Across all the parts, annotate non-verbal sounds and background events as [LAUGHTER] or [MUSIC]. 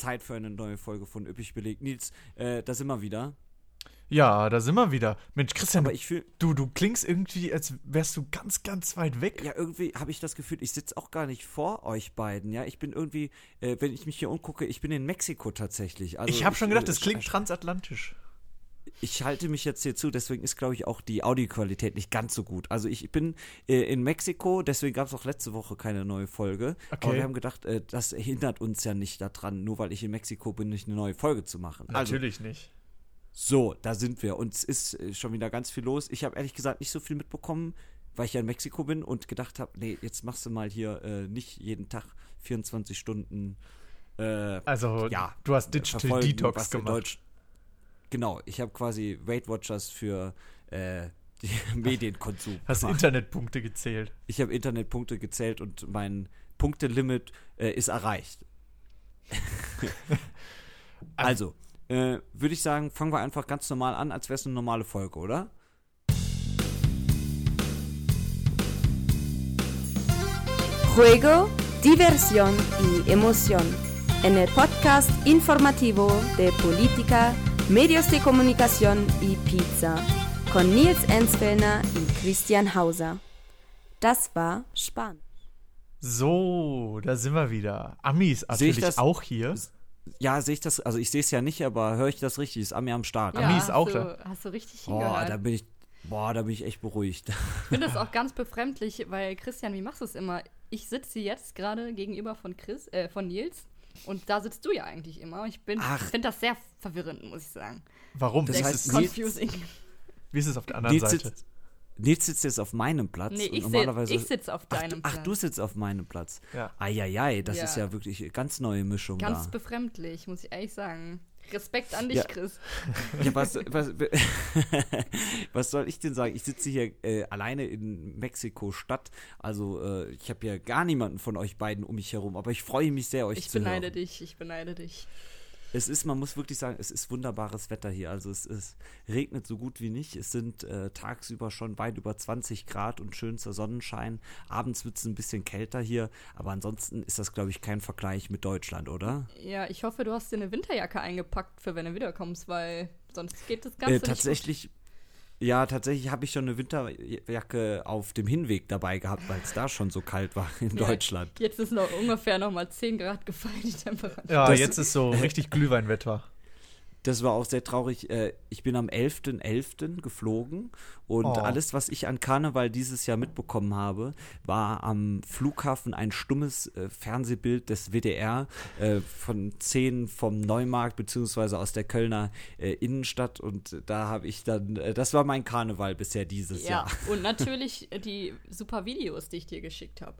Zeit für eine neue Folge von Üppig belegt. Nils, äh, da sind wir wieder. Ja, da sind wir wieder. Mensch, Christian, Aber ich fühl, du, du klingst irgendwie, als wärst du ganz, ganz weit weg. ja, irgendwie habe ich das Gefühl, ich sitze auch gar nicht vor euch beiden. Ja, ich bin irgendwie, äh, wenn ich mich hier umgucke, ich bin in Mexiko tatsächlich. Also ich habe schon gedacht, das äh, klingt sch- transatlantisch. Ich halte mich jetzt hier zu, deswegen ist, glaube ich, auch die Audioqualität nicht ganz so gut. Also ich bin äh, in Mexiko, deswegen gab es auch letzte Woche keine neue Folge. Aber Okay. wir haben gedacht, äh, das hindert uns ja nicht daran, nur weil ich in Mexiko bin, nicht eine neue Folge zu machen. Also, Natürlich nicht. so, da sind wir. Und es ist äh, schon wieder ganz viel los. Ich habe ehrlich gesagt nicht so viel mitbekommen, weil ich ja in Mexiko bin und gedacht habe, nee, jetzt machst du mal hier äh, nicht jeden Tag 24 Stunden äh, Also, ja, du hast Digital Detox gemacht. Genau, ich habe quasi Weight Watchers für äh, die [LAUGHS] Medienkonsum. Hast gemacht. Internetpunkte gezählt. Ich habe Internetpunkte gezählt und mein Punktelimit äh, ist erreicht. [LAUGHS] also, äh, würde ich sagen, fangen wir einfach ganz normal an, als wäre es eine normale Folge, oder? Juego, diversión y emoción. En el podcast informativo de política, medios de comunicación y pizza. Con Nils Enzfellner y Christian Hauser. Das war spannend. So, da sind wir wieder. Ami ist Sehe ich natürlich das- auch hier. Ja, sehe ich das, also ich sehe es ja nicht, aber höre ich das richtig? Ist Ami am Start? Ami ist auch du, da. Hast du richtig Boah, hingehört. da bin ich, boah, da bin ich echt beruhigt. ich finde das auch ganz befremdlich, weil Christian, wie machst du es immer? Ich sitze jetzt gerade gegenüber von Chris, äh, von Nils. Und da sitzt du ja eigentlich immer. Ich bin, Ach. finde das sehr verwirrend, muss ich sagen. Warum? Das sehr heißt, ist, Nils- confusing. wie ist es auf der anderen Nils Seite? sitzt, Nils sitzt jetzt auf meinem Platz. Nee, und ich, normalerweise sitze ich sitz auf Ach, deinem du, ach, Platz. du sitzt auf meinem Platz. Ja. Eieiei, das Ja. ist ja wirklich eine ganz neue Mischung Ganz da. befremdlich, muss ich ehrlich sagen. Respekt an dich, Ja. Chris. [LAUGHS] Ja, was, was, [LAUGHS] was soll ich denn sagen? Ich sitze hier äh, alleine in Mexiko-Stadt. Also äh, ich habe ja gar niemanden von euch beiden um mich herum. Aber ich freue mich sehr, euch Ich zu beneide hören. dich, ich beneide dich. Es ist, man muss wirklich sagen, es ist wunderbares Wetter hier. Also es, es regnet so gut wie nicht. Es sind äh, tagsüber schon weit über 20 Grad und schönster Sonnenschein. Abends wird es ein bisschen kälter hier. Aber ansonsten ist das, glaube ich, kein Vergleich mit Deutschland, oder? Ja, ich hoffe, du hast dir eine Winterjacke eingepackt, für wenn du wiederkommst, weil sonst geht das Ganze Äh, nicht tatsächlich, ja, tatsächlich habe ich schon eine Winterjacke auf dem Hinweg dabei gehabt, weil es da schon so kalt war in Ja. Deutschland. Jetzt ist noch ungefähr noch mal 10 Grad gefallen, die Temperatur. Ja, Das- jetzt ist so richtig Glühweinwetter. Das war auch sehr traurig. Äh, Ich bin am 11.11. geflogen und Oh. alles, was ich an Karneval dieses Jahr mitbekommen habe, war am Flughafen ein stummes äh, Fernsehbild des WDR äh, von Szenen vom Neumarkt beziehungsweise aus der Kölner Innenstadt und da habe ich dann, das war mein Karneval bisher dieses Ja, Jahr. und [LAUGHS] natürlich die super Videos, die ich dir geschickt habe.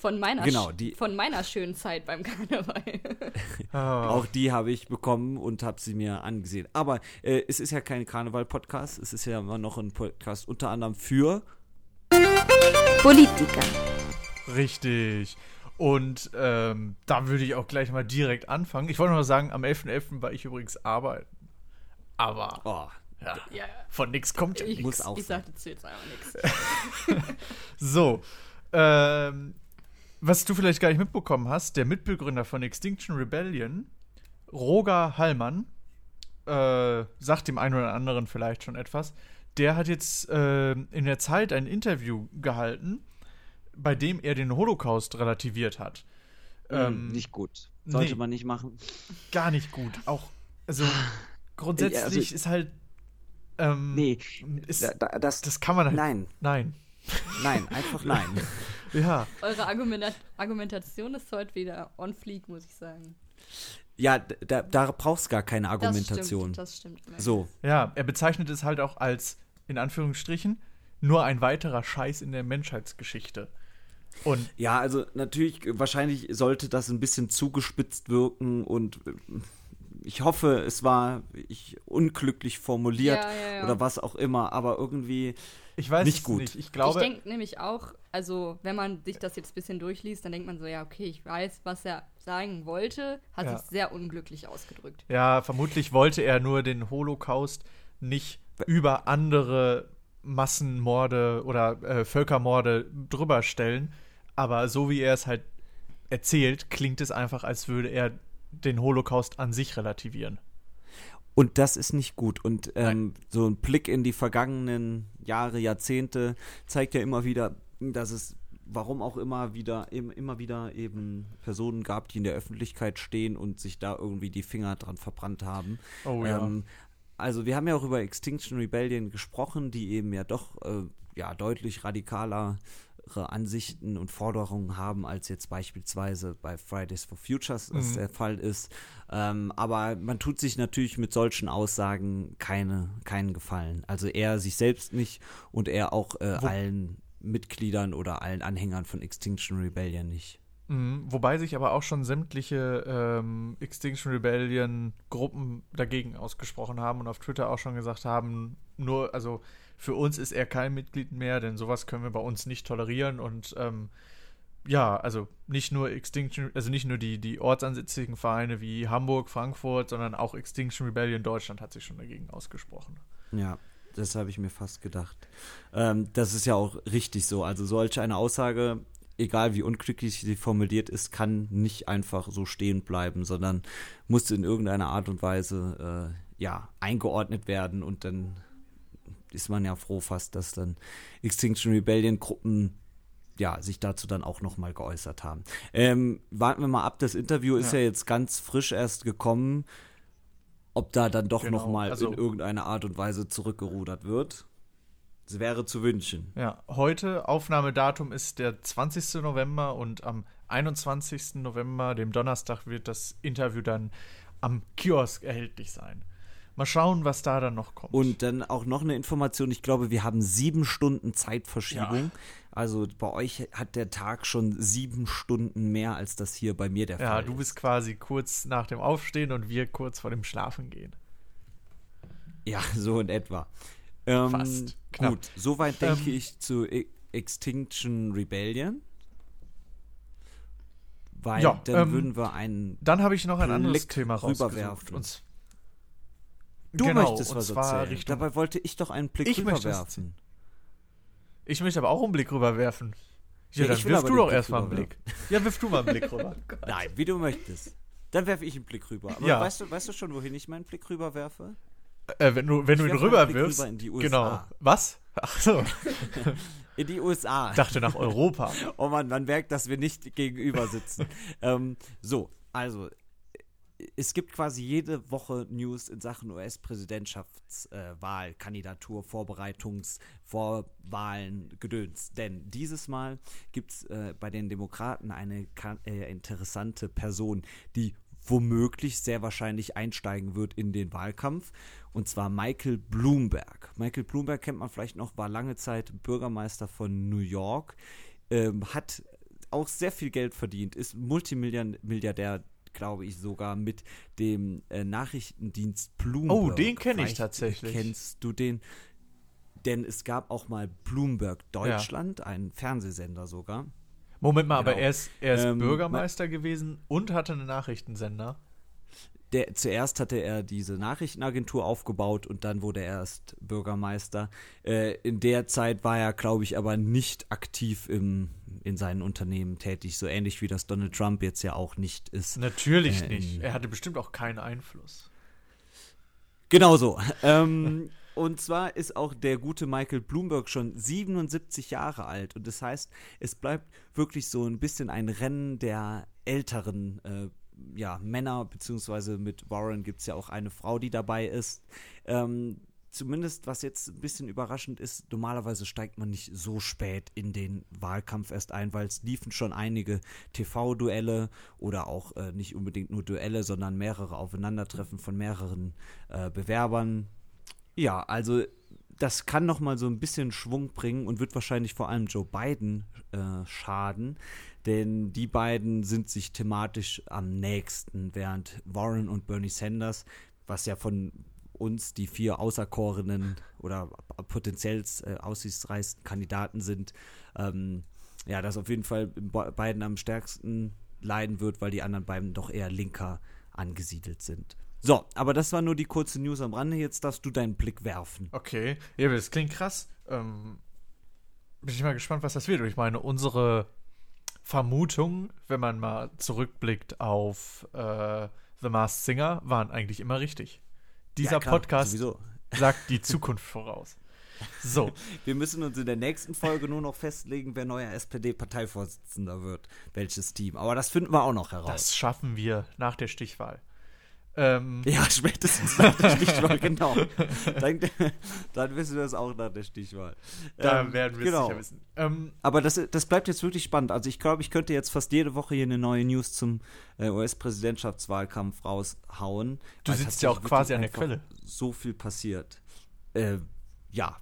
Von meiner, Genau, die- von meiner schönen Zeit beim Karneval. Ah, [LAUGHS] Auch die habe ich bekommen und habe sie mir angesehen. Aber äh, es ist ja kein Karneval-Podcast, es ist ja immer noch ein Podcast unter anderem für Política. Richtig. Und ähm, da würde ich auch gleich mal direkt anfangen. Ich wollte nur sagen, am 11.11. war ich übrigens arbeiten. Aber oh, ja, ja, von nix kommt ja ich, nichts. ich sein. sag dazu jetzt einfach nichts. [LAUGHS] So, ähm, was du vielleicht gar nicht mitbekommen hast, der Mitbegründer von Extinction Rebellion, Roger Hallmann, äh, sagt dem einen oder anderen vielleicht schon etwas, der hat jetzt äh, in der Zeit ein Interview gehalten, bei dem er den Holocaust relativiert hat. Ähm, nicht gut. Sollte nee. man nicht machen. gar nicht gut. Auch, also [LAUGHS] grundsätzlich also- ist halt. Ähm, Nee, ist, da, da, das, das kann man halt. nein, Nein. nein, einfach nein. [LAUGHS] Ja. Eure Argumenta Argumentation ist heute wieder on fleek, muss ich sagen. Ja, da, da brauchst gar keine Argumentation. Das stimmt, das stimmt. So, Ja, er bezeichnet es halt auch als, in Anführungsstrichen, nur ein weiterer Scheiß in der Menschheitsgeschichte. Und ja, also natürlich, wahrscheinlich sollte das ein bisschen zugespitzt wirken und äh, ich hoffe, es war ich, unglücklich formuliert Ja, ja, ja. oder was auch immer, aber irgendwie, ich weiß Nicht es gut. nicht. Ich ich glaube, denke nämlich auch, also wenn man sich das jetzt ein bisschen durchliest, dann denkt man so, ja, okay, ich weiß, was er sagen wollte, hat Ja. sich sehr unglücklich ausgedrückt. ja, vermutlich wollte er nur den Holocaust nicht über andere Massenmorde oder äh, Völkermorde drüber stellen. Aber so wie er es halt erzählt, klingt es einfach, als würde er den Holocaust an sich relativieren. Und das ist nicht gut. Und ähm, so ein Blick in die vergangenen Jahre, Jahrzehnte zeigt ja immer wieder, dass es, warum auch immer wieder, immer wieder eben Personen gab, die in der Öffentlichkeit stehen und sich da irgendwie die Finger dran verbrannt haben. Oh ja. Ähm, also wir haben ja auch über Extinction Rebellion gesprochen, die eben ja doch äh, ja deutlich radikaler Ansichten und Forderungen haben, als jetzt beispielsweise bei Fridays for Futures das Mhm. der Fall ist. Ähm, aber man tut sich natürlich mit solchen Aussagen keine, keinen Gefallen. Also er sich selbst nicht und er auch äh, allen Mitgliedern oder allen Anhängern von Extinction Rebellion nicht. Mhm, Wobei sich aber auch schon sämtliche ähm, Extinction Rebellion Gruppen dagegen ausgesprochen haben und auf Twitter auch schon gesagt haben, nur, also für uns ist er kein Mitglied mehr, denn sowas können wir bei uns nicht tolerieren und ähm, ja, also nicht nur Extinction, also nicht nur die, die ortsansässigen Vereine wie Hamburg, Frankfurt, sondern auch Extinction Rebellion Deutschland hat sich schon dagegen ausgesprochen. Ja, das habe ich mir fast gedacht. Ähm, das ist ja auch richtig so. Also solch eine Aussage, egal wie unglücklich sie formuliert ist, kann nicht einfach so stehen bleiben, sondern muss in irgendeiner Art und Weise äh, ja eingeordnet werden und dann ist man ja froh fast, dass dann Extinction Rebellion Gruppen ja, sich dazu dann auch nochmal geäußert haben. Ähm, warten wir mal ab, das Interview ist Ja. ja jetzt ganz frisch erst gekommen. Ob da dann doch Genau, nochmal also- in irgendeiner Art und Weise zurückgerudert wird. Es wäre zu wünschen. Ja, heute Aufnahmedatum ist der 20. November und am 21. November, dem Donnerstag, wird das Interview dann am Kiosk erhältlich sein. Mal schauen, was da dann noch kommt. Und dann auch noch eine Information, ich glaube, wir haben sieben Stunden Zeitverschiebung. Also bei euch hat der Tag schon sieben Stunden mehr, als das hier bei mir der ja, Fall du ist. bist quasi kurz nach dem Aufstehen und wir kurz vor dem Schlafengehen. Ja, [LAUGHS] so in etwa. Ähm, Fast. Knapp. Gut, soweit denke Ähm, ich zu E- Extinction Rebellion. Weil Ja, dann ähm, würden wir einen. Dann habe ich noch ein anderes Blick Thema rausgesucht. Und Du genau, möchtest und was zwar erzählen. Richtung, Dabei wollte ich doch einen Blick Ich rüberwerfen. Ich möchte aber auch einen Blick rüberwerfen. Ja, Ja, dann wirf du doch Blick erst mal einen Blick. Ja, wirf du mal einen Blick [LAUGHS] rüber. Nein, wie du möchtest. Dann werfe ich einen Blick rüber. Aber Ja. weißt, du, weißt du schon, wohin ich meinen Blick rüberwerfe? Äh, wenn du, wenn du Ich ihn einen Blick rüberwirfst. rüber in die USA. Genau. Was? Ach so. [LAUGHS] In die USA. Ich dachte nach Europa. Oh Mann, man merkt, dass wir nicht gegenüber sitzen. [LAUGHS] ähm, so, also, es gibt quasi jede Woche News in Sachen US-Präsidentschaftswahl, äh, Kandidatur, Vorbereitungs-, Vorwahlen, Gedöns. Denn dieses Mal gibt es äh, bei den Demokraten eine äh, interessante Person, die womöglich sehr wahrscheinlich einsteigen wird in den Wahlkampf. Und zwar Michael Bloomberg. Michael Bloomberg kennt man vielleicht noch, war lange Zeit Bürgermeister von New York, ähm, hat auch sehr viel Geld verdient, ist Multimilliardär, glaube ich, sogar mit dem äh, Nachrichtendienst Bloomberg. Oh, den kenn ich tatsächlich. Kennst du den? Denn es gab auch mal Bloomberg Deutschland, einen Fernsehsender sogar. Moment mal, aber Genau. er ist, er ist Ähm, Bürgermeister gewesen und hatte einen Nachrichtensender. Der, zuerst hatte er diese Nachrichtenagentur aufgebaut und dann wurde er erst Bürgermeister. Äh, in der Zeit war er, glaube ich, aber nicht aktiv im, in seinen Unternehmen tätig, so ähnlich wie das Donald Trump jetzt ja auch nicht ist. Natürlich Äh, nicht. Er hatte bestimmt auch keinen Einfluss. Genau so. ähm, [LAUGHS] und zwar ist auch der gute Michael Bloomberg schon 77 Jahre alt. Und das heißt, es bleibt wirklich so ein bisschen ein Rennen der älteren äh, ja, Männer, beziehungsweise mit Warren gibt es ja auch eine Frau, die dabei ist. Ähm, zumindest, was jetzt ein bisschen überraschend ist, normalerweise steigt man nicht so spät in den Wahlkampf erst ein, weil es liefen schon einige TV-Duelle oder auch äh, nicht unbedingt nur Duelle, sondern mehrere Aufeinandertreffen von mehreren äh, Bewerbern. Ja, also das kann noch mal so ein bisschen Schwung bringen und wird wahrscheinlich vor allem Joe Biden äh, schaden, denn die beiden sind sich thematisch am nächsten, während Warren und Bernie Sanders, was ja von uns die vier auserkorenen oder potenziell äh, aussichtsreichsten Kandidaten sind, ähm, ja, das auf jeden Fall Be- Biden am stärksten leiden wird, weil die anderen beiden doch eher linker angesiedelt sind. So, aber das war nur die kurze News am Rande. Jetzt darfst du deinen Blick werfen. Okay. Das klingt krass. Ähm, bin ich mal gespannt, was das wird. Ich meine, unsere Vermutungen, wenn man mal zurückblickt auf äh, The Masked Singer, waren eigentlich immer richtig. Dieser Ja, klar, Podcast sowieso. sagt die [LAUGHS] Zukunft voraus. So, Wir müssen uns in der nächsten Folge nur noch festlegen, wer neuer SPD-Parteivorsitzender wird. Welches Team. Aber das finden wir auch noch heraus. das schaffen wir nach der Stichwahl. Ähm, ja, spätestens nach der Stichwahl, [LAUGHS] genau. Dann, dann wissen wir es auch nach der Stichwahl. da Ähm, werden wir es genau. sicher wissen. Ähm, Aber das, das bleibt jetzt wirklich spannend. Also ich glaube, ich könnte jetzt fast jede Woche hier eine neue News zum äh, US-Präsidentschaftswahlkampf raushauen. Du sitzt ja auch quasi an der Quelle. So viel passiert. Äh, ja,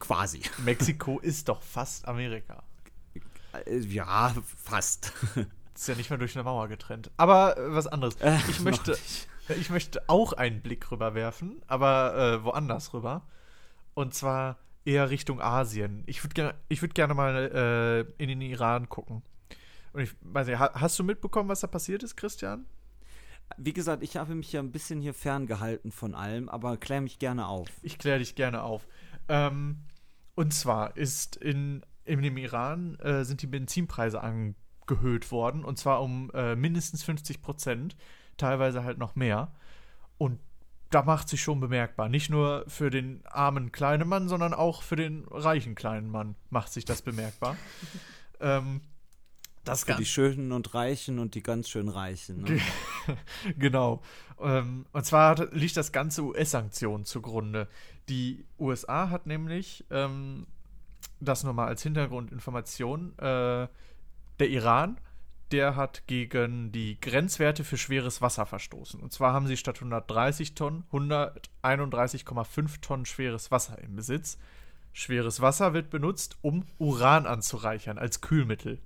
quasi. Mexiko ist doch fast Amerika. Äh, ja, fast. Ist ja nicht mehr durch eine Mauer getrennt. Aber äh, was anderes. Äh, Ich möchte, [LAUGHS] ich möchte auch einen Blick rüberwerfen, aber äh, woanders rüber. Und zwar eher Richtung Asien. Ich würde gerne ich würd gerne mal äh, in den Iran gucken. Und ich weiß nicht, ha hast du mitbekommen, was da passiert ist, Christian? Wie gesagt, ich habe mich ja ein bisschen hier ferngehalten von allem, aber klär mich gerne auf. Ich kläre dich gerne auf. Ähm, und zwar ist in, in dem Iran äh, sind die Benzinpreise angehöht worden und zwar um äh, mindestens 50 Prozent, teilweise halt noch mehr. Und da macht sich schon bemerkbar. Nicht nur für den armen kleinen Mann, sondern auch für den reichen kleinen Mann macht sich das bemerkbar. [LAUGHS] ähm, das Für die Schönen und Reichen und die ganz schön Reichen. Ne? [LAUGHS] genau. Ähm, und zwar liegt das ganze US-Sanktionen zugrunde. Die USA hat nämlich, ähm, das nur mal als Hintergrundinformation, äh, der Iran, der hat gegen die Grenzwerte für schweres Wasser verstoßen. Und zwar haben sie statt 130 Tonnen 131,5 Tonnen schweres Wasser im Besitz. Schweres Wasser wird benutzt, um Uran anzureichern als Kühlmittel.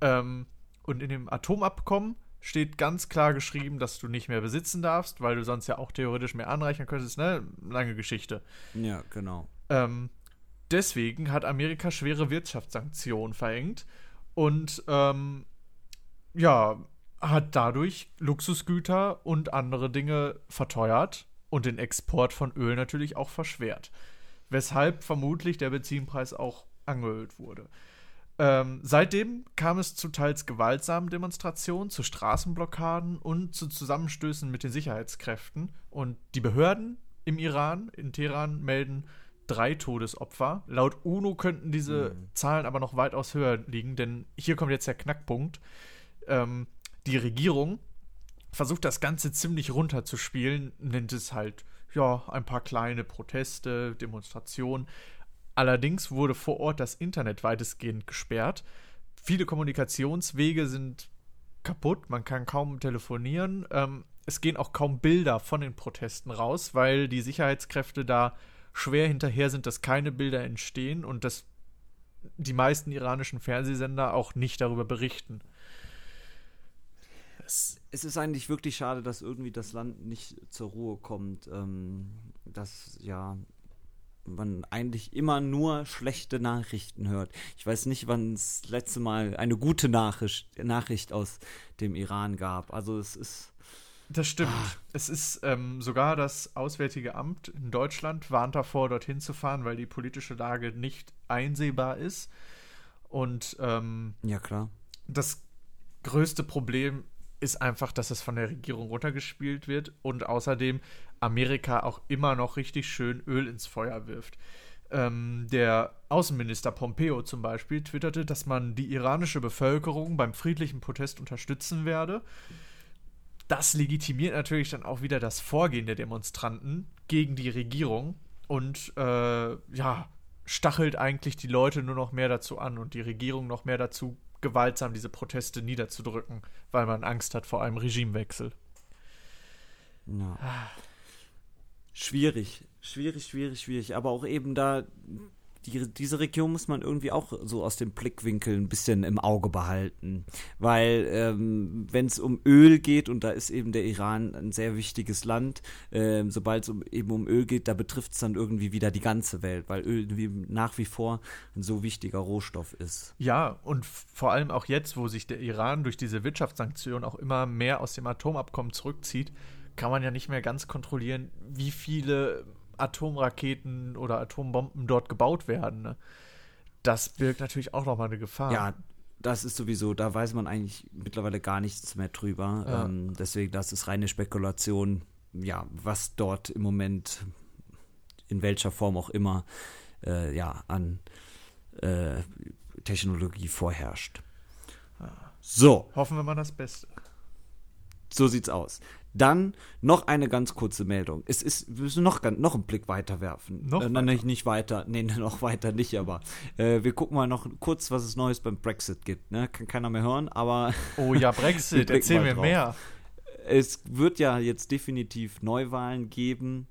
Ähm, und in dem Atomabkommen steht ganz klar geschrieben, dass du nicht mehr besitzen darfst, weil du sonst ja auch theoretisch mehr anreichern könntest, ne? Lange Geschichte. Ja, genau. Ähm, deswegen hat Amerika schwere Wirtschaftssanktionen verhängt und ähm, ja, hat dadurch Luxusgüter und andere Dinge verteuert und den Export von Öl natürlich auch verschwert. Weshalb vermutlich der Benzinpreis auch angehöht wurde. Ähm, seitdem kam es zu teils gewaltsamen Demonstrationen, zu Straßenblockaden und zu Zusammenstößen mit den Sicherheitskräften. Und die Behörden im Iran, in Teheran, melden drei Todesopfer. Laut UNO könnten diese Zahlen aber noch weitaus höher liegen, denn hier kommt jetzt der Knackpunkt. Ähm, die Regierung versucht das Ganze ziemlich runterzuspielen, nennt es halt, ja, ein paar kleine Proteste, Demonstrationen. Allerdings wurde vor Ort das Internet weitestgehend gesperrt. Viele Kommunikationswege sind kaputt, man kann kaum telefonieren. Ähm, es gehen auch kaum Bilder von den Protesten raus, weil die Sicherheitskräfte da schwer hinterher sind, dass keine Bilder entstehen und dass die meisten iranischen Fernsehsender auch nicht darüber berichten. Es, Es ist eigentlich wirklich schade, dass irgendwie das Land nicht zur Ruhe kommt. Ähm, dass ja man eigentlich immer nur schlechte Nachrichten hört. Ich weiß nicht, wann es das letzte Mal eine gute Nachricht, Nachricht aus dem Iran gab. Also es ist Das stimmt. Es ist ähm, sogar das Auswärtige Amt in Deutschland warnt davor, dorthin zu fahren, weil die politische Lage nicht einsehbar ist. Und ähm, ja klar. das größte Problem ist einfach, dass es von der Regierung runtergespielt wird und außerdem Amerika auch immer noch richtig schön Öl ins Feuer wirft. Ähm, der Außenminister Pompeo zum Beispiel twitterte, dass man die iranische Bevölkerung beim friedlichen Protest unterstützen werde. Das legitimiert natürlich dann auch wieder das Vorgehen der Demonstranten gegen die Regierung und äh, ja, stachelt eigentlich die Leute nur noch mehr dazu an und die Regierung noch mehr dazu, gewaltsam diese Proteste niederzudrücken, weil man Angst hat vor einem Regimewechsel. Ja. Schwierig, schwierig, schwierig, schwierig. Aber auch eben da, die, diese Region muss man irgendwie auch so aus dem Blickwinkel ein bisschen im Auge behalten. Weil, ähm, wenn es um Öl geht, und da ist eben der Iran ein sehr wichtiges Land, ähm, sobald es um, eben um Öl geht, da betrifft es dann irgendwie wieder die ganze Welt, weil Öl wie, nach wie vor ein so wichtiger Rohstoff ist. Ja, und vor allem auch jetzt, wo sich der Iran durch diese Wirtschaftssanktionen auch immer mehr aus dem Atomabkommen zurückzieht, kann man ja nicht mehr ganz kontrollieren, wie viele Atomraketen oder Atombomben dort gebaut werden. Ne? Das birgt natürlich auch nochmal eine Gefahr. Ja, das ist sowieso, da weiß man eigentlich mittlerweile gar nichts mehr drüber. Ja. Ähm, deswegen, das ist reine Spekulation, ja, was dort im Moment, in welcher Form auch immer, äh, ja, an äh, Technologie vorherrscht. So, Hoffen wir mal das Beste. so sieht's aus. Dann noch eine ganz kurze Meldung. Es ist, wir müssen noch, noch einen Blick weiter werfen. Noch äh, nein, nicht, nicht weiter. Nee, [LAUGHS] noch weiter nicht, aber äh, wir gucken mal noch kurz, was es Neues beim Brexit gibt. Ne? Kann keiner mehr hören, aber Oh ja, [LAUGHS] Brexit, erzähl mir drauf. mehr. es wird ja jetzt definitiv Neuwahlen geben.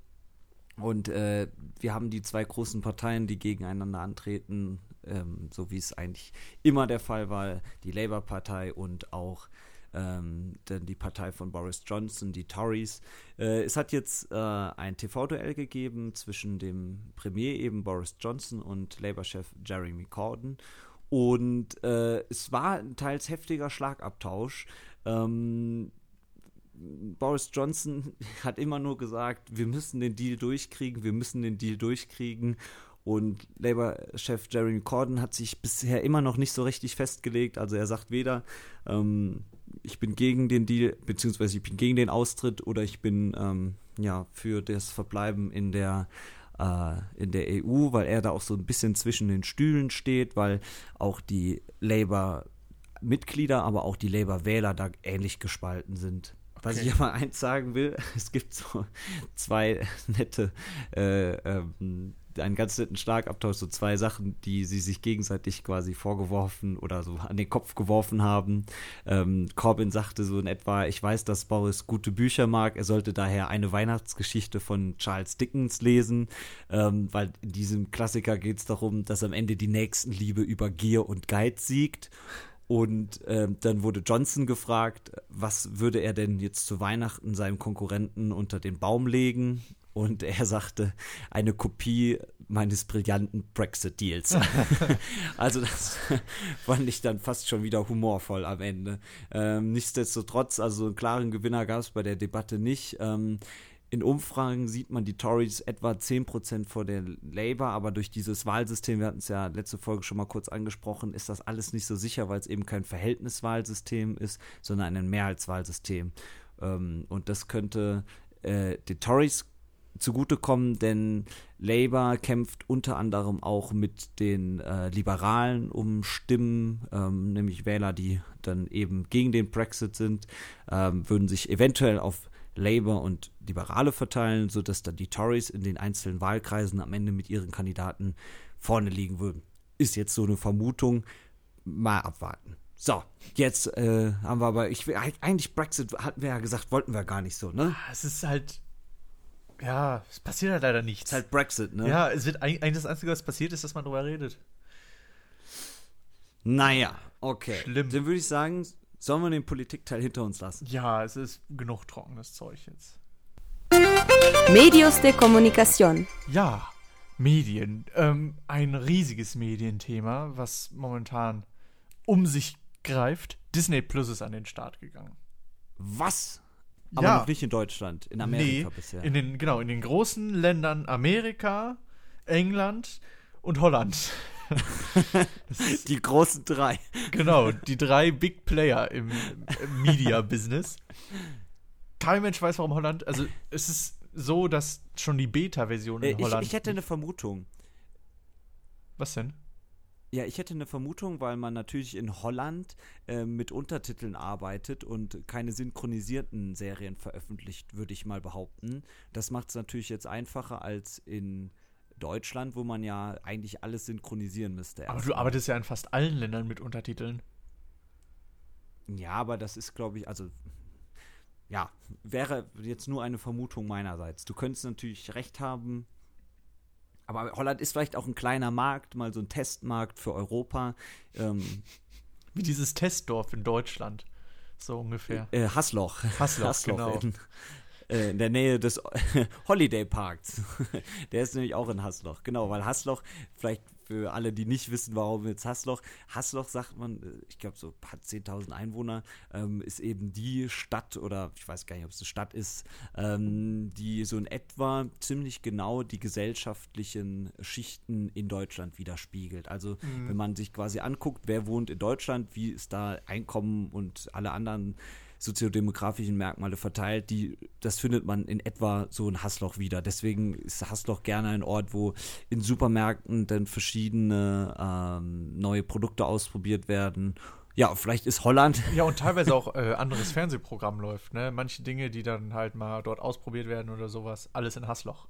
Und äh, wir haben die zwei großen Parteien, die gegeneinander antreten, ähm, so wie es eigentlich immer der Fall war, die Labour-Partei und auch ähm, dann die Partei von Boris Johnson, die Tories. Äh, es hat jetzt äh, ein TV-Duell gegeben zwischen dem Premier eben Boris Johnson und Labour-Chef Jeremy Corbyn. Und äh, es war ein teils heftiger Schlagabtausch. Ähm, Boris Johnson [LAUGHS] hat immer nur gesagt, wir müssen den Deal durchkriegen, wir müssen den Deal durchkriegen. Und Labour-Chef Jeremy Corbyn hat sich bisher immer noch nicht so richtig festgelegt. Also er sagt weder, ähm, ich bin gegen den Deal, beziehungsweise ich bin gegen den Austritt oder ich bin ähm, ja für das Verbleiben in der äh, in der EU, weil er da auch so ein bisschen zwischen den Stühlen steht, weil auch die Labour-Mitglieder, aber auch die Labour-Wähler da ähnlich gespalten sind. Was Okay. ich aber eins sagen will, [LAUGHS] es gibt so zwei nette, äh, ähm, einen ganz netten Schlagabtausch, so zwei Sachen, die sie sich gegenseitig quasi vorgeworfen oder so an den Kopf geworfen haben. Ähm, Corbyn sagte so in etwa, ich weiß, dass Boris gute Bücher mag, er sollte daher eine Weihnachtsgeschichte von Charles Dickens lesen, ähm, weil in diesem Klassiker geht es darum, dass am Ende die Nächstenliebe über Gier und Geiz siegt. Und ähm, dann wurde Johnson gefragt, was würde er denn jetzt zu Weihnachten seinem Konkurrenten unter den Baum legen? Und er sagte, eine Kopie meines brillanten Brexit-Deals. [LAUGHS] [LAUGHS] also das [LAUGHS] fand ich dann fast schon wieder humorvoll am Ende. Ähm, nichtsdestotrotz, also einen klaren Gewinner gab es bei der Debatte nicht. Ähm, in Umfragen sieht man die Tories etwa 10% vor der Labour, aber durch dieses Wahlsystem, wir hatten es ja letzte Folge schon mal kurz angesprochen, ist das alles nicht so sicher, weil es eben kein Verhältniswahlsystem ist, sondern ein Mehrheitswahlsystem. Ähm, und das könnte äh, den Tories zugutekommen, denn Labour kämpft unter anderem auch mit den äh, Liberalen um Stimmen, ähm, nämlich Wähler, die dann eben gegen den Brexit sind, ähm, würden sich eventuell auf Labour und Liberale verteilen, sodass dann die Tories in den einzelnen Wahlkreisen am Ende mit ihren Kandidaten vorne liegen würden. Ist jetzt so eine Vermutung. Mal abwarten. So, jetzt äh, haben wir aber, ich eigentlich Brexit hatten wir ja gesagt, wollten wir gar nicht so, ne? Es ist halt. Ja, es passiert halt leider nichts. Ist halt Brexit, ne? ja, es wird eigentlich das Einzige, was passiert ist, dass man drüber redet. Naja, okay. Schlimm. Dann würde ich sagen, sollen wir den Politikteil hinter uns lassen? Ja, es ist genug trockenes Zeug jetzt. Medios de Comunicación. Ja, Medien. Ähm, ein riesiges Medienthema, was momentan um sich greift. Disney Plus ist an den Start gegangen. Was? Aber Ja. noch nicht in Deutschland, in Amerika nee, bisher. In den, genau, in den großen Ländern Amerika, England und Holland. [LAUGHS] Die großen drei. Genau, die drei Big Player im, im Media-Business. Kein Mensch weiß, warum Holland. Also, es ist so, dass schon die Beta-Version Äh, in ich, Holland. ich hätte eine Vermutung. was denn? Ja, ich hätte eine Vermutung, weil man natürlich in Holland äh, mit Untertiteln arbeitet und keine synchronisierten Serien veröffentlicht, würde ich mal behaupten. Das macht es natürlich jetzt einfacher als in Deutschland, wo man ja eigentlich alles synchronisieren müsste. Aber du arbeitest ja in fast allen Ländern mit Untertiteln. Ja, aber das ist, glaube ich, also ja, wäre jetzt nur eine Vermutung meinerseits. Du könntest natürlich recht haben, aber Holland ist vielleicht auch ein kleiner Markt, mal so ein Testmarkt für Europa. Ähm, Wie dieses Testdorf in Deutschland. So ungefähr. äh, Hasloch. Hasloch, genau. In, äh, in der Nähe des [LAUGHS] Holiday Parks. der ist nämlich auch in Hasloch. Genau, weil Hasloch, vielleicht für alle, die nicht wissen, warum jetzt Hasloch. Hasloch sagt man, äh, ich glaube, so hat 10.000 Einwohner, ähm, ist eben die Stadt oder ich weiß gar nicht, ob es eine Stadt ist, ähm, die so in etwa ziemlich genau die gesellschaftlichen Schichten in Deutschland widerspiegelt. Also Mhm. wenn man sich quasi anguckt, wer wohnt in Deutschland, wie ist da Einkommen und alle anderen soziodemografischen Merkmale verteilt, die, das findet man in etwa so in Hasloch wieder. Deswegen ist Hasloch gerne ein Ort, wo in Supermärkten dann verschiedene ähm, neue Produkte ausprobiert werden. Ja, vielleicht ist Holland. [LAUGHS] Ja, und teilweise auch äh, [LAUGHS] anderes Fernsehprogramm läuft, ne? Manche Dinge, die dann halt mal dort ausprobiert werden oder sowas, alles in Hassloch.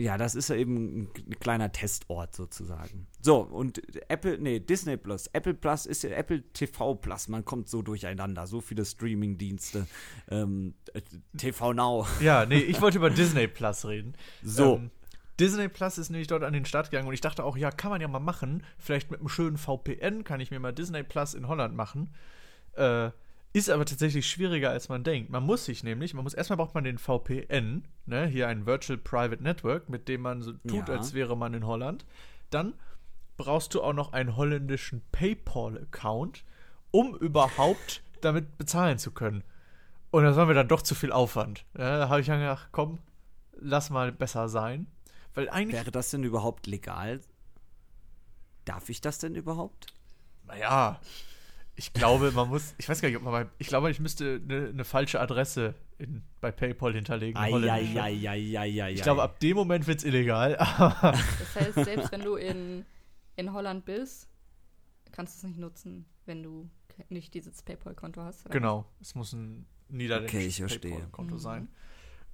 Ja, das ist ja eben ein kleiner Testort sozusagen. So, und Apple, nee, Disney Plus. Apple Plus ist ja Apple TV Plus. Man kommt so durcheinander. So viele Streaming-Dienste. Ähm, äh, TV Now. [LAUGHS] Ja, nee, ich wollte über Disney Plus reden. So. Ähm, Disney Plus ist nämlich dort an den Start gegangen und ich dachte auch, ja, kann man ja mal machen. Vielleicht mit einem schönen VPN kann ich mir mal Disney Plus in Holland machen. Äh, ist aber tatsächlich schwieriger, als man denkt. Man muss sich nämlich, man muss erstmal braucht man den VPN, ne, hier ein Virtual Private Network, mit dem man so tut, Ja. als wäre man in Holland. Dann brauchst du auch noch einen holländischen PayPal-Account, um überhaupt [LAUGHS] damit bezahlen zu können. Und das war mir dann doch zu viel Aufwand. Ja, da habe ich dann gedacht, komm, lass mal besser sein. Weil eigentlich, Wäre das denn überhaupt legal? Darf ich das denn überhaupt? naja, ich glaube, man muss, ich weiß gar nicht, ob man bei, ich glaube, ich müsste eine, eine falsche Adresse in, bei PayPal hinterlegen. eine holländische. Eieieiei. Ich glaube, ab dem Moment wird es illegal. [LAUGHS] Das heißt, selbst wenn du in, in Holland bist, kannst du es nicht nutzen, wenn du nicht dieses PayPal-Konto hast. oder? genau, es muss ein niederländisches Okay, ich verstehe. PayPal-Konto Mhm. sein.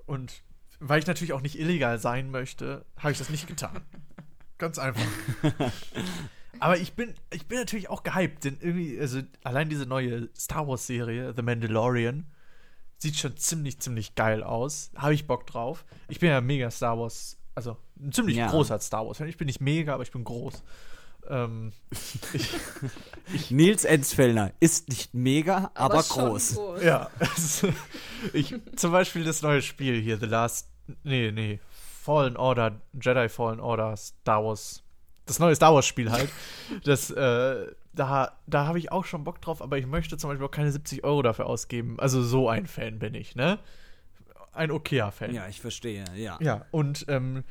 Und weil ich natürlich auch nicht illegal sein möchte, habe ich das nicht getan. [LAUGHS] Ganz einfach. [LAUGHS] Aber ich bin, ich bin natürlich auch gehypt, denn irgendwie, also allein diese neue Star Wars-Serie, The Mandalorian, sieht schon ziemlich, ziemlich geil aus. Habe ich Bock drauf. Ich bin ja mega Star Wars, also ein ziemlich Ja. großer Star Wars-Fan. Ich bin nicht mega, aber ich bin groß. Ähm, [LAUGHS] Nils Enzfellner ist nicht mega, aber, schon groß. ja, es- ich, zum Beispiel das neue Spiel hier, The Last, nee, nee, Fallen Order, Jedi Fallen Order, Star Wars, das neue Star Wars Spiel halt. Das, äh, da, da habe ich auch schon Bock drauf, aber ich möchte zum Beispiel auch keine 70 Euro dafür ausgeben. Also so ein Fan bin ich, ne? Ein okayer Fan. Ja, ich verstehe, ja. Ja, und ähm,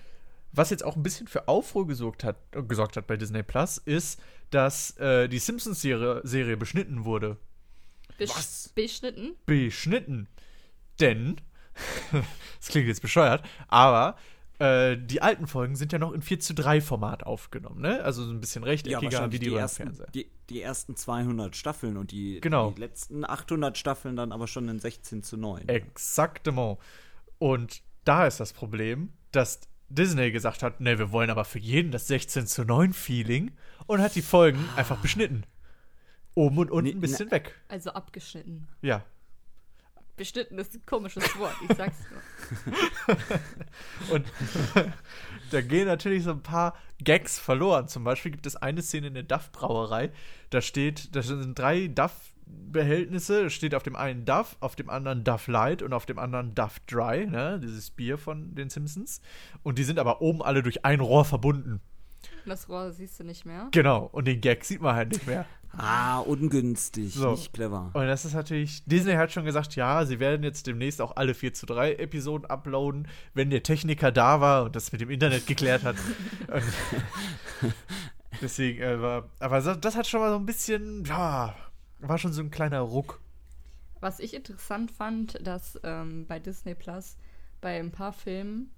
was jetzt auch ein bisschen für Aufruhr gesorgt hat, gesorgt hat bei Disney Plus, ist, dass äh, die Simpsons-Serie Serie beschnitten wurde. Besch Was? Beschnitten? Beschnitten. Denn, [LAUGHS] das klingt jetzt bescheuert, aber äh, die alten Folgen sind ja noch in 4 zu 3 Format aufgenommen, ne? Also so ein bisschen Ja, rechteckiger wahrscheinlich wie die die ersten, Fernseher. die, die ersten 200 Staffeln und die, Genau. die letzten 800 Staffeln dann aber schon in 16 zu 9. Exaktement. Und da ist das Problem, dass Disney gesagt hat, ne, wir wollen aber für jeden das 16 zu 9 Feeling und hat die Folgen einfach beschnitten. Oben und unten ein bisschen weg. Also abgeschnitten. Ja. Beschnitten ist ein komisches Wort, ich sag's nur. [LAUGHS] Und [LAUGHS] da gehen natürlich so ein paar Gags verloren. Zum Beispiel gibt es eine Szene in der Duff-Brauerei. Da steht, da sind drei Duff-Behältnisse. Steht auf dem einen Duff, auf dem anderen Duff Light und auf dem anderen Duff Dry, ne? Dieses Bier von den Simpsons. Und die sind aber oben alle durch ein Rohr verbunden. Und das Rohr siehst du nicht mehr. Genau. Und den Gag sieht man halt nicht mehr. Ah, ungünstig, So. nicht clever. Und das ist natürlich, Disney hat schon gesagt, ja, sie werden jetzt demnächst auch alle 4 zu 3 Episoden uploaden, wenn der Techniker da war und das mit dem Internet geklärt hat. [LAUGHS] deswegen, äh, war, aber das hat schon mal so ein bisschen, ja, war schon so ein kleiner Ruck. Was ich interessant fand, dass ähm, bei Disney Plus bei ein paar Filmen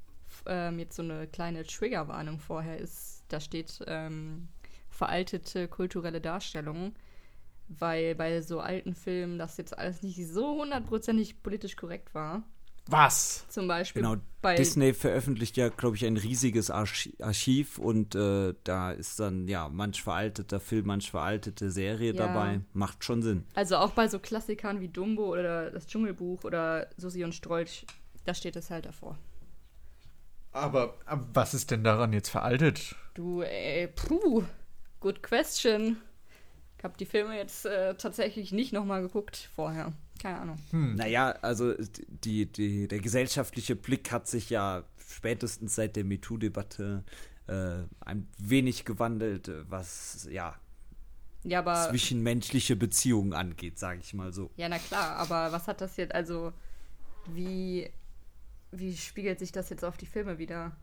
ähm, jetzt so eine kleine Triggerwarnung vorher ist. Da steht ähm, veraltete kulturelle Darstellungen, weil bei so alten Filmen das jetzt alles nicht so hundertprozentig politisch korrekt war. Was? Zum Beispiel Genau, bei Disney veröffentlicht ja, glaube ich, ein riesiges Archi Archiv und äh, da ist dann, ja, manch veralteter Film, manch veraltete Serie Ja. dabei. Macht schon Sinn. Also auch bei so Klassikern wie Dumbo oder das Dschungelbuch oder Susi und Strolch, da steht es halt davor. Aber, aber was ist denn daran jetzt veraltet? Du, ey, puh, good question. Ich habe die Filme jetzt äh, tatsächlich nicht nochmal geguckt vorher. Keine Ahnung. Naja, also die, die, der gesellschaftliche Blick hat sich ja spätestens seit der MeToo-Debatte äh, ein wenig gewandelt, was ja Ja, aber. zwischenmenschliche Beziehungen angeht, sage ich mal so. Ja, na klar, aber was hat das jetzt, also, wie, wie spiegelt sich das jetzt auf die Filme wieder?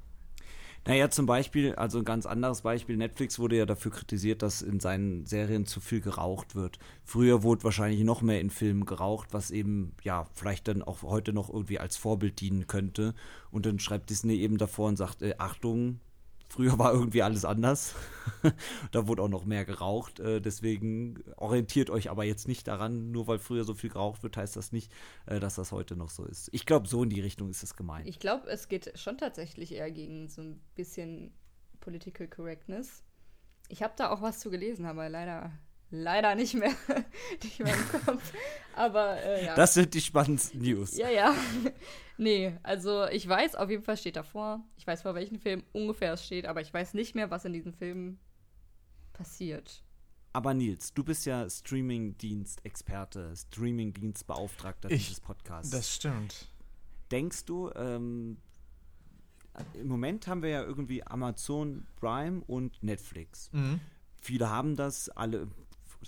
Naja, zum Beispiel, also ein ganz anderes Beispiel, Netflix wurde ja dafür kritisiert, dass in seinen Serien zu viel geraucht wird. Früher wurde wahrscheinlich noch mehr in Filmen geraucht, was eben, ja, vielleicht dann auch heute noch irgendwie als Vorbild dienen könnte. Und dann schreibt Disney eben davor und sagt, äh, Achtung, früher war irgendwie alles anders. [LAUGHS] da wurde auch noch mehr geraucht. Äh, deswegen orientiert euch aber jetzt nicht daran, nur weil früher so viel geraucht wird, heißt das nicht, äh, dass das heute noch so ist. Ich glaube, so in die Richtung ist es gemeint. Ich glaube, es geht schon tatsächlich eher gegen so ein bisschen Political Correctness. Ich habe da auch was zu gelesen, aber leider, leider nicht mehr, [LAUGHS] nicht mehr im Kopf. Aber äh, ja. Das sind die spannendsten News. Ja, ja. [LAUGHS] nee, also ich weiß, auf jeden Fall steht davor. Ich weiß, vor welchem Film ungefähr es steht, aber ich weiß nicht mehr, was in diesem Film passiert. Aber Nils, du bist ja Streaming-Dienst-Experte, Streaming-Dienstbeauftragter dieses Podcasts. Das stimmt. Denkst du, ähm, im Moment haben wir ja irgendwie Amazon Prime und Netflix. Mhm. Viele haben das, alle,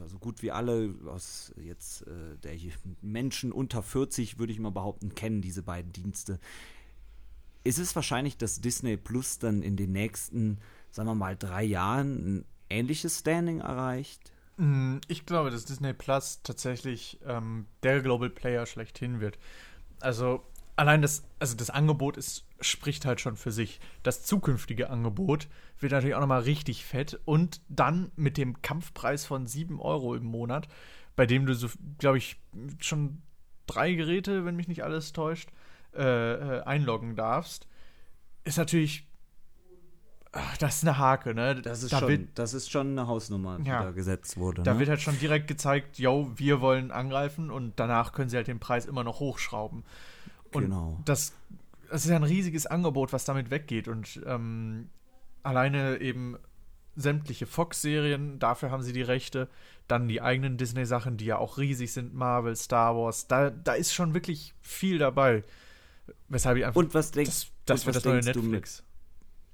also gut wie alle aus jetzt äh, der [LAUGHS] Menschen unter 40, würde ich mal behaupten, kennen diese beiden Dienste. Ist es wahrscheinlich, dass Disney Plus dann in den nächsten, sagen wir mal, drei Jahren ein ähnliches Standing erreicht? Mm, Ich glaube, dass Disney Plus tatsächlich ähm, der Global Player schlechthin wird. Also allein das, also das Angebot ist, spricht halt schon für sich. Das zukünftige Angebot wird natürlich auch nochmal richtig fett. Und dann mit dem Kampfpreis von 7 Euro im Monat, bei dem du so, glaube ich, schon drei Geräte, wenn mich nicht alles täuscht, äh, äh, einloggen darfst, ist natürlich. Ach, das ist eine Hake, ne? Das ist, Da schon, wird- das ist schon eine Hausnummer, die Ja. da gesetzt wurde. Da ne? wird halt schon direkt gezeigt, yo, wir wollen angreifen und danach können sie halt den Preis immer noch hochschrauben. Und Genau. das, das ist ja ein riesiges Angebot, was damit weggeht. Und ähm, alleine eben sämtliche Fox-Serien, dafür haben sie die Rechte. Dann die eigenen Disney-Sachen, die ja auch riesig sind, Marvel, Star Wars. Da, da ist schon wirklich viel dabei. Weshalb ich einfach. Und was denkst das das was das neue denkst du mit- Netflix.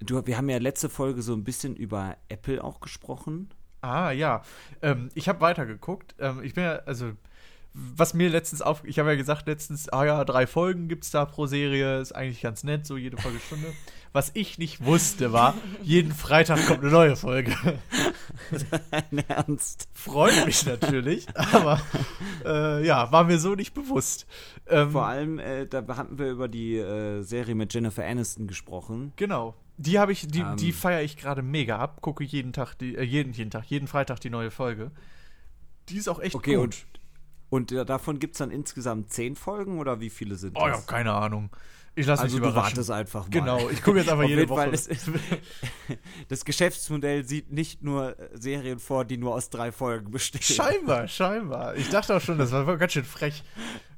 Du, wir haben ja letzte Folge so ein bisschen über Apple auch gesprochen. Ah, ja. Ähm, ich habe weitergeguckt. Ähm, ich bin ja, also, was mir letztens auf. Ich habe ja gesagt, letztens, ah ja, drei Folgen gibt es da pro Serie. Ist eigentlich ganz nett, so jede Folge Stunde. Was ich nicht wusste, war, jeden Freitag kommt eine neue Folge. [LAUGHS] Ein Ernst. Freut mich natürlich, aber äh, ja, war mir so nicht bewusst. Ähm, Vor allem, äh, da hatten wir über die äh, Serie mit Jennifer Aniston gesprochen. Genau. Die habe ich, die, Ähm. die feiere ich gerade mega ab. Gucke jeden Tag, die, äh, jeden, jeden Tag, jeden Freitag die neue Folge. Die ist auch echt Okay, gut. und, und äh, davon gibt es dann insgesamt zehn Folgen oder wie viele sind oh das? keine Ahnung. Ich lasse also mich du überraschen. wartest einfach mal. Genau, ich gucke jetzt einfach [LAUGHS] jede Woche. Ist, [LAUGHS] das Geschäftsmodell sieht nicht nur äh, Serien vor, die nur aus drei Folgen bestehen. scheinbar, scheinbar. Ich dachte auch schon, das war ganz schön frech.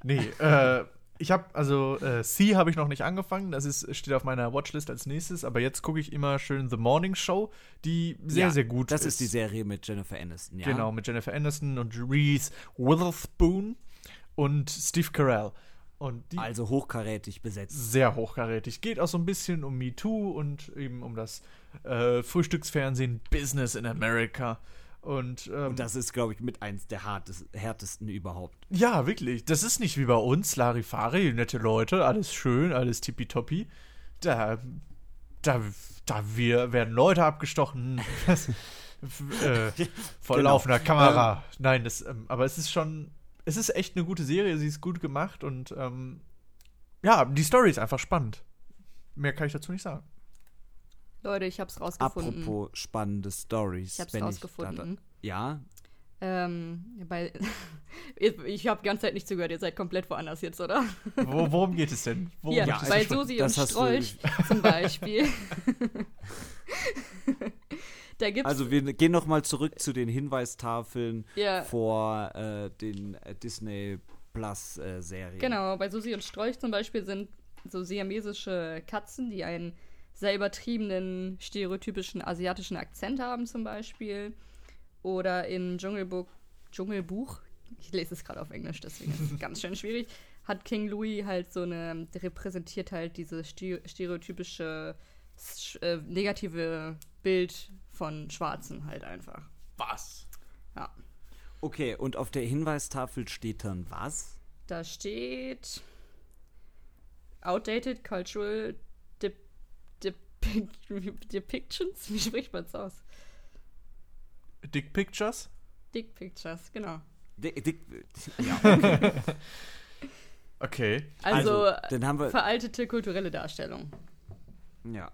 Nee, [LAUGHS] äh, ich habe, also, äh, C habe ich noch nicht angefangen. Das ist, steht auf meiner Watchlist als nächstes. Aber jetzt gucke ich immer schön The Morning Show, die sehr, Ja, sehr gut Das ist die Serie mit Jennifer Aniston, ja. Genau, mit Jennifer Aniston und Reese Witherspoon und Steve Carell. Und die Also hochkarätig besetzt. sehr hochkarätig. Geht auch so ein bisschen um MeToo und eben um das äh, Frühstücksfernsehen Business in America. Und, ähm, Und das ist, glaube ich, mit eins der hartes, härtesten überhaupt. ja, wirklich. Das ist nicht wie bei uns, Larifari, nette Leute, alles schön, alles tippitoppi. Da, da, da wir, werden Leute abgestochen. [LAUGHS] Das, äh, vor Genau. laufender Kamera. Nein, das, ähm, aber es ist schon, es ist echt eine gute Serie, sie ist gut gemacht und ähm, ja, die Story ist einfach spannend. Mehr kann ich dazu nicht sagen. Leute, ich hab's rausgefunden. Apropos spannende Stories. ich hab's wenn rausgefunden. da, ja, ähm, bei, [LAUGHS] ich ich habe die ganze Zeit nicht zugehört, ihr seid komplett woanders jetzt, oder? Wo, worum geht es denn? Worum geht es bei? Susi und Strolch zum Beispiel. [LAUGHS] da gibt's also wir gehen noch mal zurück zu den Hinweistafeln ja, vor äh, den äh, Disney Plus äh, Serien. Genau, bei Susi und Strolch zum Beispiel sind so siamesische Katzen, die einen sehr übertriebenen, stereotypischen asiatischen Akzent haben zum Beispiel. Oder in Dschungelbuch, Dschungelbuch, ich lese es gerade auf Englisch, deswegen ist es [LAUGHS] ganz schön schwierig, hat King Louis halt so eine, der repräsentiert halt diese ste- stereotypische sch- äh, negative Bild von Schwarzen halt einfach. Was? Ja. Okay, und auf der Hinweistafel steht dann was? Da steht Outdated Cultural Dep Depic Depictions. Wie spricht man es aus? Dick Pictures? Dick Pictures, genau. Dick, dick, ja, [LAUGHS] okay. Okay. Also, dann haben wir, veraltete kulturelle Darstellung. ja.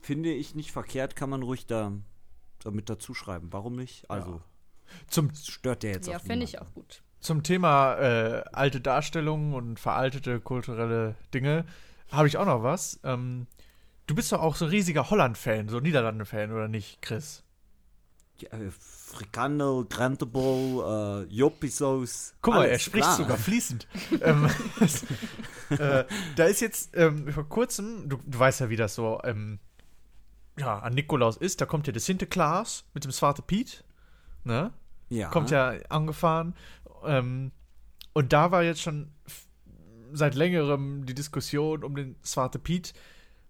Finde ich nicht verkehrt, kann man ruhig da damit dazu schreiben. Warum nicht? Also, Zum, es stört ja jetzt Ja, auch fände ich auch gut. zum Thema äh, alte Darstellungen und veraltete kulturelle Dinge habe ich auch noch was. Ähm, du bist doch auch so ein riesiger Holland-Fan, so Niederlande-Fan, oder nicht, Chris? Ja, äh, Frikandel, Grantebol, äh, Joppisos. Guck mal, er spricht klar. sogar fließend. [LAUGHS] ähm, [LAUGHS] äh, da ist jetzt ähm, vor kurzem, du, du weißt ja, wie das so ähm, ja, an Nikolaus ist, da kommt ja der Sinterklaas mit dem Svarte Piet, ne? Ja. Kommt ja angefahren. Ähm, und da war jetzt schon seit längerem die Diskussion um den Svarte Piet,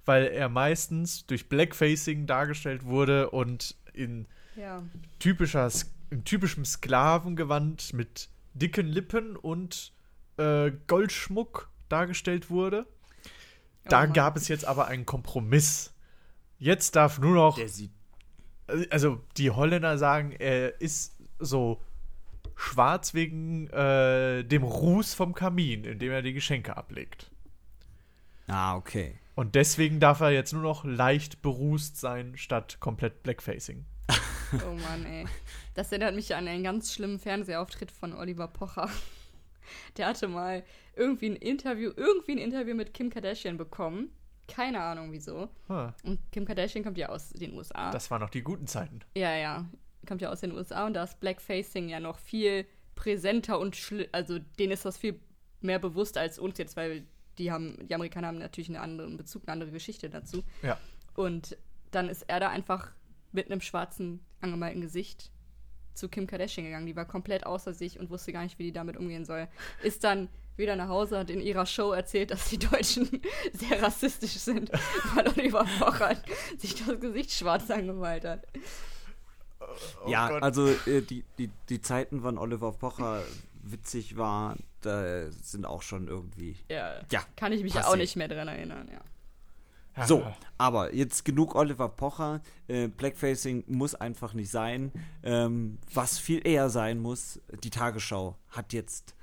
weil er meistens durch Blackfacing dargestellt wurde und in Ja. typischer, in typischem Sklavengewand mit dicken Lippen und äh, Goldschmuck dargestellt wurde. Da Oh gab es jetzt aber einen Kompromiss. Jetzt darf nur noch, Der sieht also die Holländer sagen, er ist so schwarz wegen äh, dem Ruß vom Kamin, in dem er die Geschenke ablegt. Ah, okay. Und deswegen darf er jetzt nur noch leicht berußt sein, statt komplett Blackfacing. Oh Mann, ey. Das erinnert mich an einen ganz schlimmen Fernsehauftritt von Oliver Pocher. Der hatte mal irgendwie ein Interview, irgendwie ein Interview mit Kim Kardashian bekommen. Keine Ahnung wieso. Ah, Und Kim Kardashian kommt ja aus den USA. das waren noch die guten Zeiten. ja, ja. Kommt ja aus den USA und da ist Blackfacing ja noch viel präsenter und also denen ist das viel mehr bewusst als uns jetzt, weil die haben, die Amerikaner haben natürlich einen anderen Bezug, eine andere Geschichte dazu. Ja. Und dann ist er da einfach mit einem schwarzen, angemalten Gesicht zu Kim Kardashian gegangen. Die war komplett außer sich und wusste gar nicht, wie die damit umgehen soll. Ist dann wieder nach Hause, hat in ihrer Show erzählt, dass die Deutschen [LAUGHS] sehr rassistisch sind, [LAUGHS] weil Oliver Pocher sich das Gesicht schwarz angemalt hat. ja, Gott. also äh, die, die, die Zeiten, wann Oliver Pocher witzig war, da sind auch schon irgendwie. Ja, Ja, kann ich mich passé. auch nicht mehr dran erinnern, ja. So, aber jetzt genug Oliver Pocher. Äh, Blackfacing muss einfach nicht sein. Ähm, was viel eher sein muss, die Tagesschau hat jetzt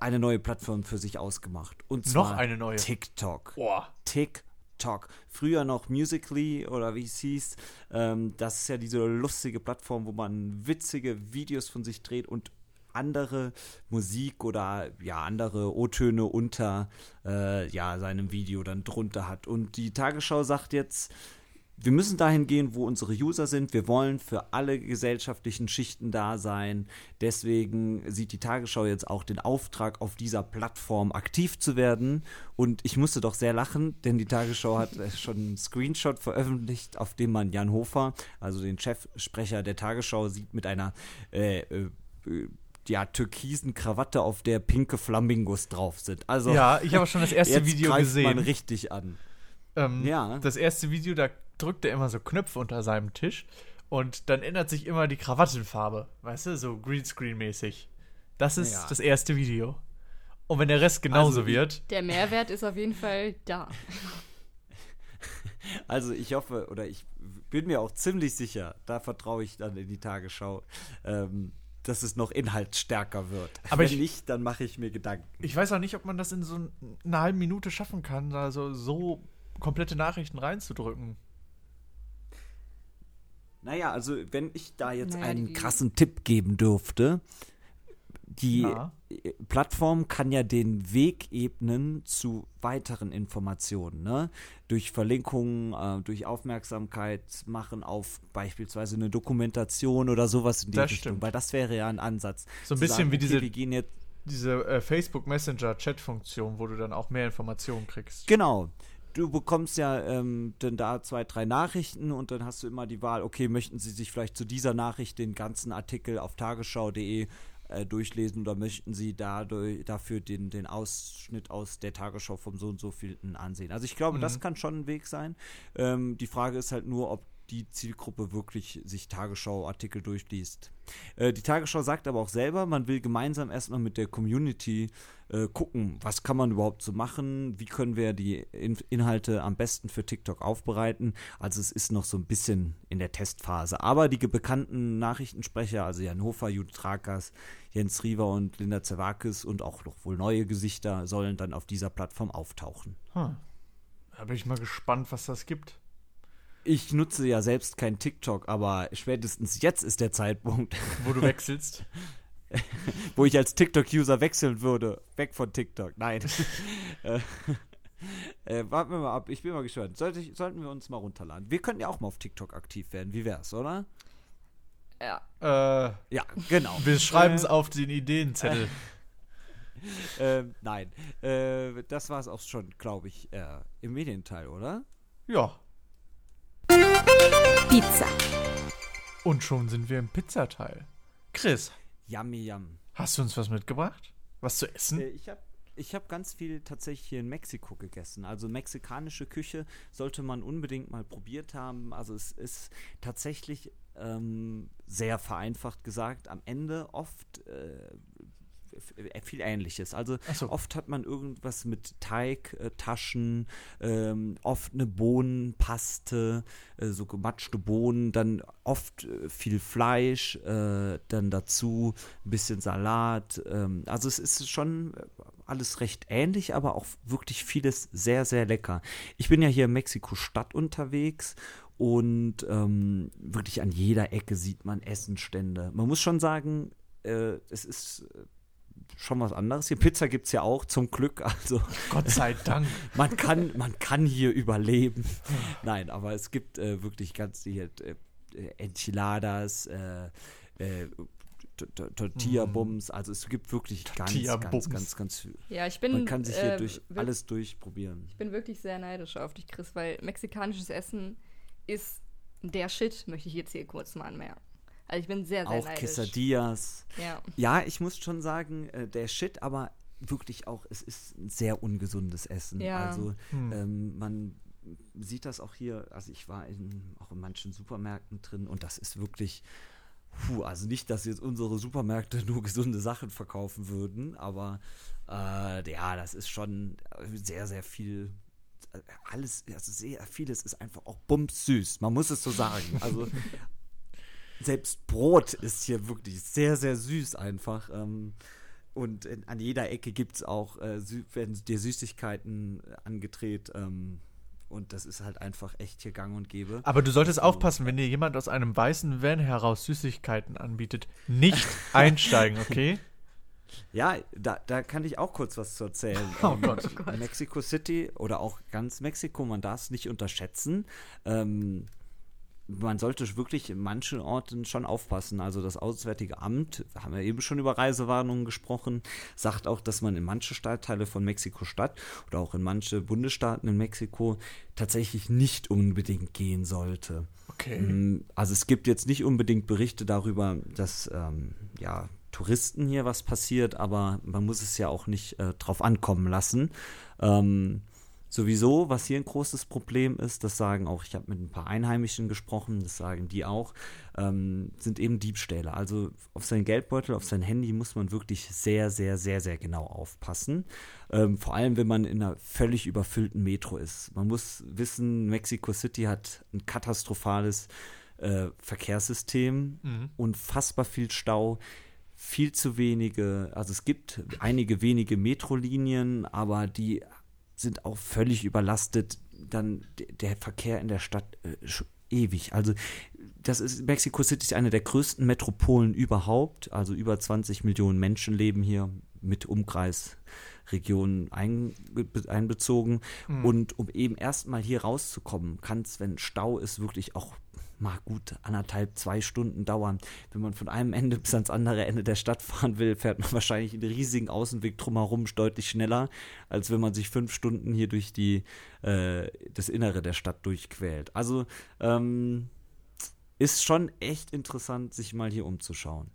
eine neue Plattform für sich ausgemacht. Und zwar Noch eine neue. TikTok. Boah. TikTok. Früher noch Musically oder wie es hieß. Ähm, das ist ja diese lustige Plattform, wo man witzige Videos von sich dreht und andere Musik oder ja andere O-Töne unter äh, ja seinem Video dann drunter hat. Und die Tagesschau sagt jetzt, wir müssen dahin gehen, wo unsere User sind. Wir wollen für alle gesellschaftlichen Schichten da sein. Deswegen sieht die Tagesschau jetzt auch den Auftrag, auf dieser Plattform aktiv zu werden. Und ich musste doch sehr lachen, denn die Tagesschau hat äh, schon einen Screenshot veröffentlicht, auf dem man Jan Hofer, also den Chefsprecher der Tagesschau, sieht mit einer äh, äh, ja, türkisen Krawatte, auf der pinke Flamingos drauf sind. Also Ja, ich habe schon das erste jetzt Video greift gesehen. man richtig an. Ähm, Ja. Das erste Video, da drückt er immer so Knöpfe unter seinem Tisch und dann ändert sich immer die Krawattenfarbe. Weißt du, so Greenscreen-mäßig. Das ist Ja. das erste Video. Und wenn der Rest genauso Also, wird, Der Mehrwert ist auf jeden Fall da. [LAUGHS] Also ich hoffe oder ich bin mir auch ziemlich sicher, da vertraue ich dann in die Tagesschau, ähm, dass es noch inhaltsstärker wird. Aber Wenn ich- nicht, dann mache ich mir Gedanken. ich weiß auch nicht, ob man das in so einer halben Minute schaffen kann, also so komplette Nachrichten reinzudrücken. Naja, also wenn ich da jetzt Naja, einen krassen Tipp geben dürfte, die Ja. äh, Plattform kann ja den Weg ebnen zu weiteren Informationen, ne? Durch Verlinkungen, äh, durch Aufmerksamkeit machen auf beispielsweise eine Dokumentation oder sowas in die Das Richtung, stimmt. weil das wäre ja ein Ansatz. So ein bisschen sagen, wie okay, diese- wir gehen jetzt Diese äh, Facebook Messenger Chat-Funktion, wo du dann auch mehr Informationen kriegst. Genau. Du bekommst ja ähm, dann da zwei, drei Nachrichten und dann hast du immer die Wahl, okay, möchten Sie sich vielleicht zu dieser Nachricht den ganzen Artikel auf tagesschau.de äh, durchlesen oder möchten Sie dadurch, dafür den, den Ausschnitt aus der Tagesschau vom so und so vielten ansehen. Also ich glaube, das kann schon ein Weg sein. Ähm, die Frage ist halt nur, ob die Zielgruppe wirklich sich Tagesschau-Artikel durchliest. Äh, die Tagesschau sagt aber auch selber, man will gemeinsam erstmal mit der Community äh, gucken, was kann man überhaupt so machen, wie können wir die In Inhalte am besten für TikTok aufbereiten. Also es ist noch so ein bisschen in der Testphase. Aber die bekannten Nachrichtensprecher, also Jan Hofer, Judith Rakas, Jens Riewer und Linda Zerwakis und auch noch wohl neue Gesichter sollen dann auf dieser Plattform auftauchen. Hm. Da bin ich mal gespannt, was das gibt. Ich nutze ja selbst kein TikTok, aber spätestens jetzt ist der Zeitpunkt, Wo du wechselst. [LAUGHS] wo ich als TikTok-User wechseln würde. Weg von TikTok. Nein. [LAUGHS] äh, äh, warten wir mal ab. Ich bin mal gespannt. Sollte ich, sollten wir uns mal runterladen. Wir könnten ja auch mal auf TikTok aktiv werden. Wie wär's, oder? Ja. äh, Ja, genau. wir schreiben es Äh, auf den Ideenzettel. [LAUGHS] ähm, nein. Äh, das war es auch schon, glaube ich, äh, im Medienteil, oder? Ja. Pizza. Und schon sind wir im Pizzateil. Chris, Yummy yum. hast du uns was mitgebracht? Was zu essen? Äh, ich habe ich hab ganz viel tatsächlich hier in Mexiko gegessen. Also mexikanische Küche sollte man unbedingt mal probiert haben. Also es ist tatsächlich ähm, sehr vereinfacht gesagt, am Ende oft äh, äh, viel Ähnliches. Also so. oft hat man irgendwas mit Teig, äh, Taschen, ähm, oft eine Bohnenpaste, äh, so gematschte Bohnen, dann oft äh, viel Fleisch, äh, dann dazu ein bisschen Salat. Ähm, also es ist schon äh, alles recht ähnlich, aber auch wirklich vieles sehr, sehr lecker. Ich bin ja hier in Mexiko-Stadt unterwegs und ähm, wirklich an jeder Ecke sieht man Essenstände. Man muss schon sagen, äh, es ist äh, schon was anderes. Hier Pizza gibt es ja auch, zum Glück. Also Gott sei Dank. [LAUGHS] man kann, man kann hier überleben. Nein, aber es gibt äh, wirklich ganz hier äh, äh, Enchiladas, äh, äh, Tortilla-Bums. Also es gibt wirklich ganz, ganz, Tortilla-Bums. ganz, ganz viel. Ja, ich bin. Man kann sich hier äh, durch wir- alles durchprobieren. Ich bin wirklich sehr neidisch auf dich, Chris, weil mexikanisches Essen ist der Shit, möchte ich jetzt hier kurz mal anmerken. Also ich bin sehr, sehr Auch neidisch. Quesadillas. Ja. Ja, ich muss schon sagen, äh, der Shit, aber wirklich auch, es ist ein sehr ungesundes Essen. Ja. Also Hm. ähm, man sieht das auch hier, also ich war in, auch in manchen Supermärkten drin und das ist wirklich, puh, also nicht, dass jetzt unsere Supermärkte [LAUGHS] nur gesunde Sachen verkaufen würden, aber äh, ja, das ist schon sehr, sehr viel. äh, Alles, also sehr vieles ist einfach auch bumsüß. Man muss es so sagen. Also [LAUGHS] selbst Brot ist hier wirklich sehr, sehr süß einfach. Ähm, und in, an jeder Ecke gibt es auch, äh, werden dir Süßigkeiten äh, angedreht. Ähm, und das ist halt einfach echt hier gang und gäbe. Aber du solltest aufpassen, wenn dir jemand aus einem weißen Van heraus Süßigkeiten anbietet, nicht [LAUGHS] einsteigen, okay? Ja, da, da kann ich auch kurz was zu erzählen. [LAUGHS] Oh Ähm, Gott. in Mexico City oder auch ganz Mexiko, man darf es nicht unterschätzen. Ähm, man sollte wirklich in manchen Orten schon aufpassen. Also das Auswärtige Amt, wir haben ja eben schon über Reisewarnungen gesprochen, sagt auch, dass man in manche Stadtteile von Mexiko-Stadt oder auch in manche Bundesstaaten in Mexiko tatsächlich nicht unbedingt gehen sollte. Okay. Mm, Also es gibt jetzt nicht unbedingt Berichte darüber, dass ähm, ja, Touristen hier was passiert, aber man muss es ja auch nicht äh, drauf ankommen lassen. Ähm, sowieso, was hier ein großes Problem ist, das sagen auch, ich habe mit ein paar Einheimischen gesprochen, das sagen die auch, ähm, sind eben Diebstähle. Also auf seinen Geldbeutel, auf sein Handy muss man wirklich sehr, sehr, sehr, sehr genau aufpassen. Ähm, vor allem, wenn man in einer völlig überfüllten Metro ist. Man muss wissen, Mexico City hat ein katastrophales äh, Verkehrssystem, Mhm. unfassbar viel Stau, viel zu wenige, also es gibt einige wenige Metrolinien, aber die sind auch völlig überlastet. Dann der Verkehr in der Stadt äh, ewig. Also das ist Mexico City ist eine der größten Metropolen überhaupt. Also über 20 Millionen Menschen leben hier mit Umkreisregionen einge- einbezogen. Mhm. Und um eben erstmal hier rauszukommen, kann es, wenn Stau ist, wirklich auch mal gut anderthalb, zwei Stunden dauern. Wenn man von einem Ende bis ans andere Ende der Stadt fahren will, fährt man [LAUGHS] wahrscheinlich einen riesigen Außenweg drumherum deutlich schneller, als wenn man sich fünf Stunden hier durch die, äh, das Innere der Stadt durchquält. Also ähm, ist schon echt interessant, sich mal hier umzuschauen.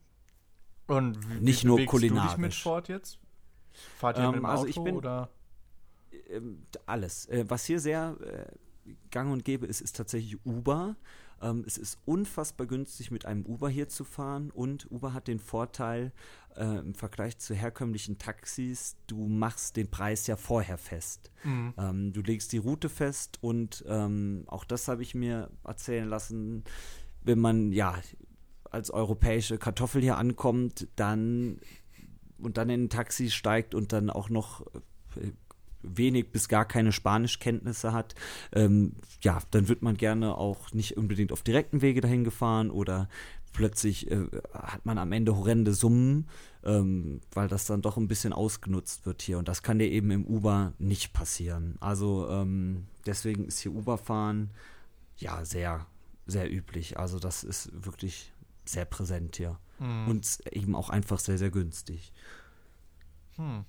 Und wie, Nicht wie nur bewegst du dich mit kulinarisch. Ford jetzt? Fahrt ihr Ähm, mit dem also Auto ich bin- oder? ähm, alles. Äh, was hier sehr äh, gang und gäbe ist, ist tatsächlich Uber. Ähm, es ist unfassbar günstig, mit einem Uber hier zu fahren und Uber hat den Vorteil äh, im Vergleich zu herkömmlichen Taxis, du machst den Preis ja vorher fest. Mhm. Ähm, du legst die Route fest und ähm, auch das habe ich mir erzählen lassen, wenn man ja als europäische Kartoffel hier ankommt, dann und dann in ein Taxi steigt und dann auch noch äh, wenig bis gar keine Spanischkenntnisse hat, ähm, ja, dann wird man gerne auch nicht unbedingt auf direkten Wege dahin gefahren oder plötzlich äh, hat man am Ende horrende Summen, ähm, weil das dann doch ein bisschen ausgenutzt wird hier. Und das kann dir eben im Uber nicht passieren. Also ähm, deswegen ist hier Uber-Fahren ja sehr, sehr üblich. Also das ist wirklich sehr präsent hier. Mhm. Und eben auch einfach sehr, sehr günstig. Hm.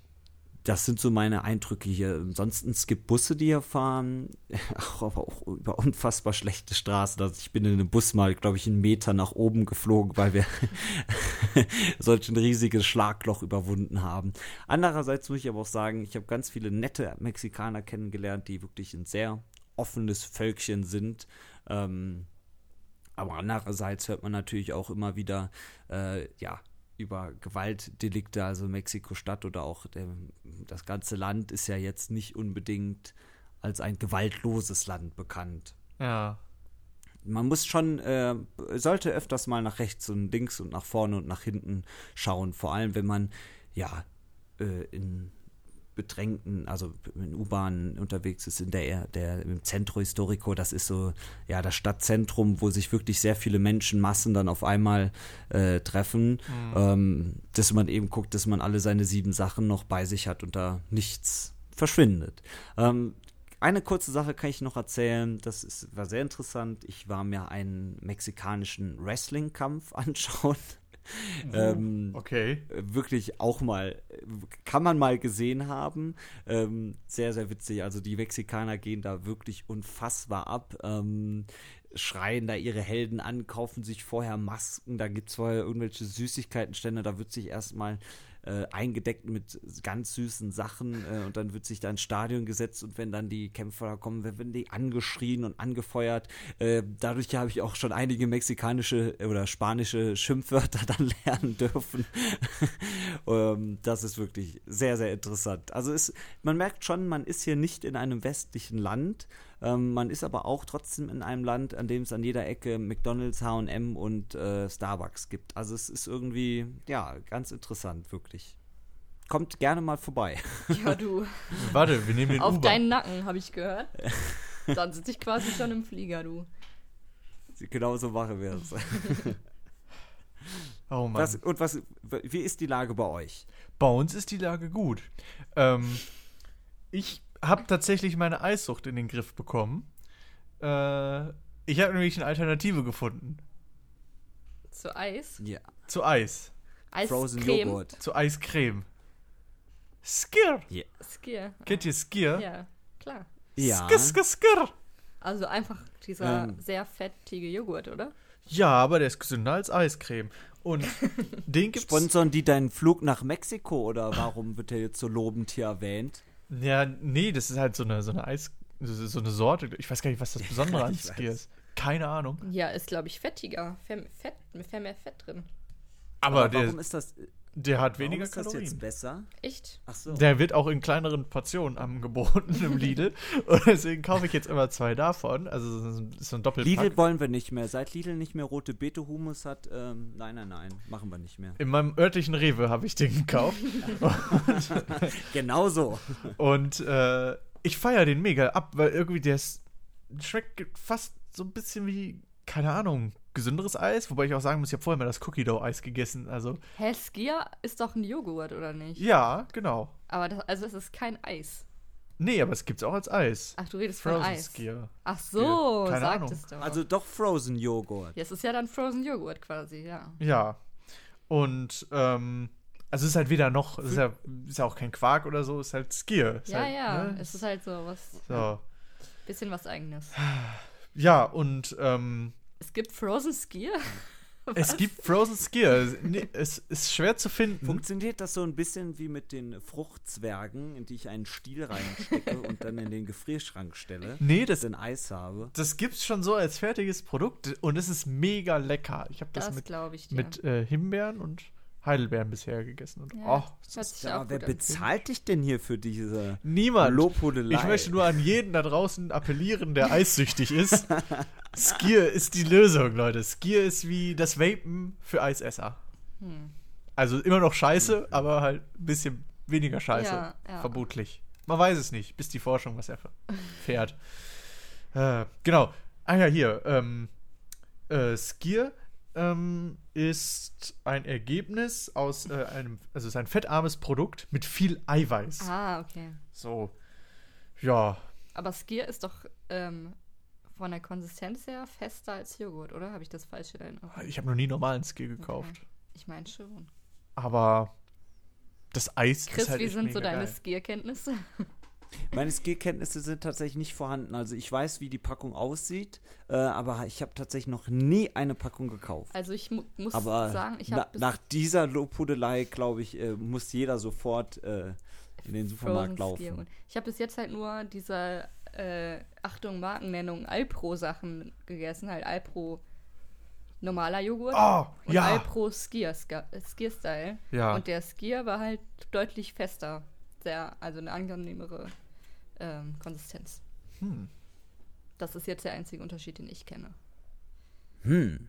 Das sind so meine Eindrücke hier. Ansonsten es gibt Busse, die hier fahren, [LAUGHS] auch, aber auch über unfassbar schlechte Straßen. Also ich bin in einem Bus mal, glaube ich, einen Meter nach oben geflogen, weil wir [LAUGHS] solch ein riesiges Schlagloch überwunden haben. Andererseits muss ich aber auch sagen, ich habe ganz viele nette Mexikaner kennengelernt, die wirklich ein sehr offenes Völkchen sind. Ähm, aber andererseits hört man natürlich auch immer wieder, äh, ja, über Gewaltdelikte, also Mexiko-Stadt oder auch der, das ganze Land ist ja jetzt nicht unbedingt als ein gewaltloses Land bekannt. Ja. Man muss schon, äh, sollte öfters mal nach rechts und links und nach vorne und nach hinten schauen, vor allem wenn man ja äh, in bedrängten, also in U-Bahnen unterwegs ist, in der, der im Centro Historico, das ist so ja das Stadtzentrum, wo sich wirklich sehr viele Menschenmassen dann auf einmal äh, treffen, ähm, dass man eben guckt, dass man alle seine sieben Sachen noch bei sich hat und da nichts verschwindet. Ähm, eine kurze Sache kann ich noch erzählen, das ist, war sehr interessant. Ich war mir einen mexikanischen Wrestling-Kampf [LAUGHS] anschauen. Ähm, Okay. wirklich auch mal, kann man mal gesehen haben. Ähm, sehr, sehr witzig. Also die Mexikaner gehen da wirklich unfassbar ab. Ähm, schreien da ihre Helden an, kaufen sich vorher Masken, da gibt es vorher irgendwelche Süßigkeitenstände, da wird sich erstmal äh, eingedeckt mit ganz süßen Sachen äh, und dann wird sich da ins Stadion gesetzt und wenn dann die Kämpfer kommen, werden die angeschrien und angefeuert. Äh, dadurch habe ich auch schon einige mexikanische oder spanische Schimpfwörter [LAUGHS] dann lernen dürfen. [LAUGHS] ähm, das ist wirklich sehr, sehr interessant. Also ist, man merkt schon, man ist hier nicht in einem westlichen Land, ähm, man ist aber auch trotzdem in einem Land, an dem es an jeder Ecke McDonalds, H&M und äh, Starbucks gibt. Also es ist irgendwie, ja, ganz interessant, wirklich. Kommt gerne mal vorbei. [LAUGHS] Ja, du. Warte, wir nehmen den Auf Uber. deinen Nacken, habe ich gehört. Dann sitze ich quasi schon im Flieger, du. genau so machen wir es. [LAUGHS] oh Mann. Was, und was, wie ist die Lage bei euch? Bei uns ist die Lage gut. Ähm, ich habe tatsächlich meine Eissucht in den Griff bekommen. Äh, ich habe nämlich eine Alternative gefunden. Zu Eis. Ja, Zu Eis. Frozen Eiscreme. Joghurt. Zu Eiscreme. Skir. Skier. Kennt ihr Skir? Ja, klar. Ja. Skir, skir, skir. Also einfach dieser Ähm. sehr fettige Joghurt, oder? Ja, aber der ist gesünder als Eiscreme. Und [LAUGHS] den gibt's. Sponsern die deinen Flug nach Mexiko oder warum wird der jetzt so lobend hier erwähnt? Ja, nee, das ist halt so eine, so eine Eis. So so eine Sorte. Ich weiß gar nicht, was das Besondere an Skir weiß. ist. Keine Ahnung. Ja, ist, glaube ich, fettiger. Fett, Fett, mit mehr Fett drin. Aber, warum der, ist das, der hat warum weniger ist das Kalorien. jetzt besser? Echt? Ach so. Der wird auch in kleineren Portionen angeboten im [LAUGHS] Lidl. Und deswegen kaufe ich jetzt immer zwei davon. Also das ist so ein Doppelpack. Lidl wollen wir nicht mehr. Seit Lidl nicht mehr rote Beete Humus hat, ähm, nein, nein, nein, machen wir nicht mehr. In meinem örtlichen Rewe habe ich den gekauft. [LAUGHS] Genau so. Und äh, ich feiere den mega ab, weil irgendwie der ist, schmeckt fast so ein bisschen wie, keine Ahnung, gesünderes Eis. Wobei ich auch sagen muss, ich habe vorher mal das Cookie Dough Eis gegessen. Also, Hä, Skier ist doch ein Joghurt, oder nicht? ja, genau. Aber das, also es ist kein Eis. Nee, aber es gibt's auch als Eis. Ach, du redest von Frozen Eis. Skier. Ach so, Keine sagt Ahnung. es doch. Also doch Frozen Joghurt. ja, es ist ja dann Frozen Joghurt quasi, ja. Ja. Und, ähm, also es ist halt weder noch, es ist ja, ist ja auch kein Quark oder so, es ist halt Skier. Ist Ja, halt, ja, ne? es ist halt so was, So. bisschen was eigenes. Ja, und, ähm, [LAUGHS] Es gibt Frozen Skier? Es gibt Frozen Skier. Nee, Es ist schwer zu finden. Funktioniert das so ein bisschen wie mit den Fruchtzwergen, in die ich einen Stiel reinstecke [LAUGHS] und dann in den Gefrierschrank stelle, Nee, dass das, ich ein Eis habe? das gibt's schon so als fertiges Produkt und es ist mega lecker. Ich habe das, Das mit, glaube ich dir. mit äh, Himbeeren und Heidelbeeren bisher gegessen. Und, ja, oh, hört sich Ja, wer bezahlt dich denn hier für diese niemand. Lobhudelei? Ich möchte nur an jeden da draußen appellieren, der eissüchtig ist. [LAUGHS] Skier ist die Lösung, Leute. Skier ist wie das Vapen für Eisesser. Hm. Also immer noch scheiße, aber halt ein bisschen weniger scheiße. Ja, ja. Vermutlich. Man weiß es nicht, bis die Forschung was erfährt. äh, genau. Ah ja, hier. Ähm, äh, Skier ähm, ist ein Ergebnis aus äh, einem, also es ist ein fettarmes Produkt mit viel Eiweiß. Ah, okay. So. Ja. Aber Skier ist doch ähm, von der Konsistenz her fester als Joghurt, oder? Habe ich das falsch in Erinnerung? Ich habe noch nie normalen Skier gekauft. Okay. Ich meine schon. Aber das Eis Chris, ist halt wie sind so deine. Skier-Kenntnisse? Meine Skillkenntnisse sind tatsächlich nicht vorhanden. Also ich weiß, wie die Packung aussieht, äh, aber ich habe tatsächlich noch nie eine Packung gekauft. Also ich mu muss Aber sagen, ich na, habe nach dieser Lobhudelei, glaube ich, äh, muss jeder sofort äh, in den Supermarkt laufen. Ich habe bis jetzt halt nur diese, äh, Achtung, Markennennung, Alpro-Sachen gegessen. Halt Alpro normaler Joghurt Oh, und ja. Alpro Skier, äh, Skier-Style. Ja. Und der Skier war halt deutlich fester. Sehr, also eine angenehmere ähm, Konsistenz. Hm. Das ist jetzt der einzige Unterschied, den ich kenne. Hm.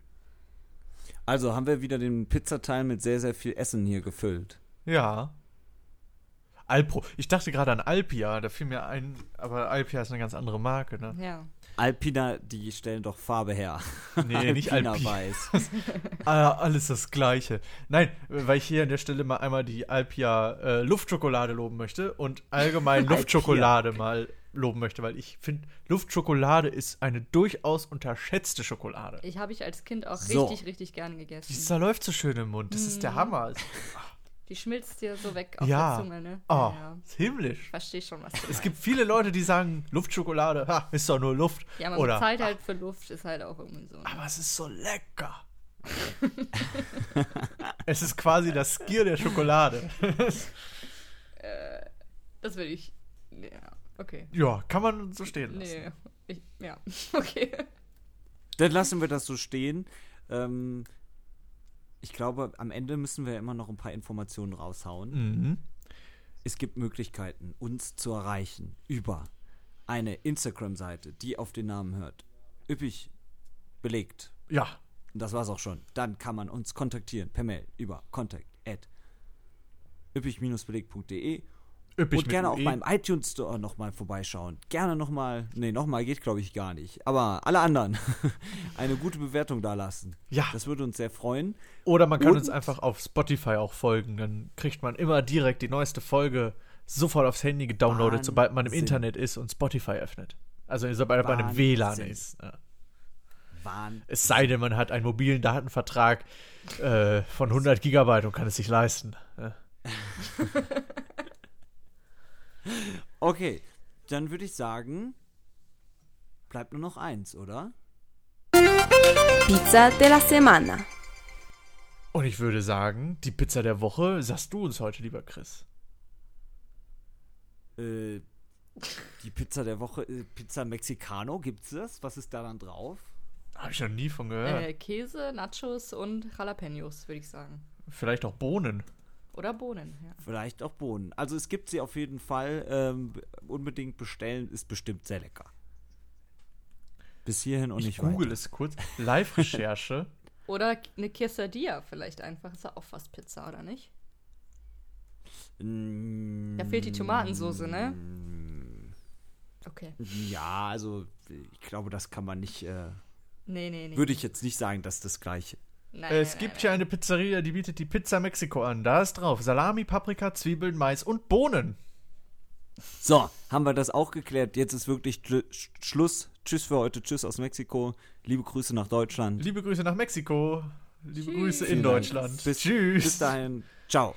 Also haben wir wieder den Pizzateil mit sehr, sehr viel Essen hier gefüllt. Ja. Alpro. Ich dachte gerade an Alpia, da fiel mir ein, aber Alpia ist eine ganz andere Marke, ne? Ja. Alpina, die stellen doch Farbe her. Nee, nicht Alpina Alpina. weiß. [LAUGHS] Ah, alles das Gleiche. Nein, weil ich hier an der Stelle mal einmal die Alpia äh, Luftschokolade loben möchte und allgemein. [LAUGHS] Luftschokolade mal loben möchte, weil ich finde, Luftschokolade ist eine durchaus unterschätzte Schokolade. Ich habe ich als Kind auch So. richtig, richtig gerne gegessen. Die zerläuft so schön im Mund. Das ist der Mhm. Hammer. [LAUGHS] Die schmilzt dir so weg auf Ja. der Zunge, ne? Oh, Ja, ja. ist himmlisch. Verstehe schon, was du Es meinst. gibt viele Leute, die sagen, Luftschokolade, ha, ist doch nur Luft. Ja, man Oder, bezahlt halt für Luft, ist halt auch irgendwie so. Ne? aber es ist so lecker. [LAUGHS] es ist quasi das Skier der Schokolade. [LAUGHS] Das will ich. Ja, okay. ja, kann man so stehen lassen. Nee, ich, ja, [LAUGHS] okay. Dann lassen wir das so stehen. Ähm, ich glaube, am Ende müssen wir immer noch ein paar Informationen raushauen. Mhm. Es gibt Möglichkeiten, uns zu erreichen über eine Instagram-Seite, die auf den Namen hört. Üppig belegt. Ja, Und das war's auch schon. Dann kann man uns kontaktieren per Mail über contact at üppig-belegt.de üppig und gerne auch UE. beim iTunes Store nochmal vorbeischauen. Gerne nochmal, nee, nochmal geht glaube ich gar nicht. Aber alle anderen [LAUGHS] eine gute Bewertung da lasen. Ja. Das würde uns sehr freuen. Oder man kann Und- uns einfach auf Spotify auch folgen. Dann kriegt man immer direkt die neueste Folge sofort aufs Handy gedownloadet, sobald man im Wahnsinn. Internet ist und Spotify öffnet. Also sobald man im Wahnsinn. WLAN ist. Ja. Wahnsinn. Es sei denn, man hat einen mobilen Datenvertrag äh, von 100 Gigabyte und kann es sich leisten. Ja. [LAUGHS] Okay, dann würde ich sagen, bleibt nur noch eins, oder? Pizza de la semana. Und ich würde sagen, die Pizza der Woche sagst du uns heute, lieber Chris. Äh, die Pizza der Woche, äh, Pizza Mexicano, gibt's das? Was ist da dann drauf? Habe ich noch nie von gehört. Äh, Käse, Nachos und Jalapenos, würde ich sagen. Vielleicht auch Bohnen. Oder Bohnen, ja. Vielleicht auch Bohnen. Also es gibt sie auf jeden Fall. Ähm, unbedingt bestellen, ist bestimmt sehr lecker. Bis hierhin und Ich nicht google weiter. es kurz. Live-Recherche. [LAUGHS] Oder eine Quesadilla vielleicht einfach. Ist ja auch fast Pizza, oder nicht? Mm, Da fehlt die Tomatensoße, ne? Okay. Ja, also ich glaube, das kann man nicht. Äh, Nee, nee, nee. würde ich jetzt nicht sagen, dass das gleiche. Nein, es nein, gibt nein, hier eine Pizzeria, die bietet die Pizza Mexiko an. Da ist drauf Salami, Paprika, Zwiebeln, Mais und Bohnen. So, haben wir das auch geklärt. Jetzt ist wirklich Sch Schluss. Tschüss für heute. Tschüss aus Mexiko. Liebe Grüße nach Deutschland. Liebe Grüße nach Mexiko. Liebe Tschüss. Grüße in Vielen. Deutschland. Bis, Tschüss. bis dahin. Ciao.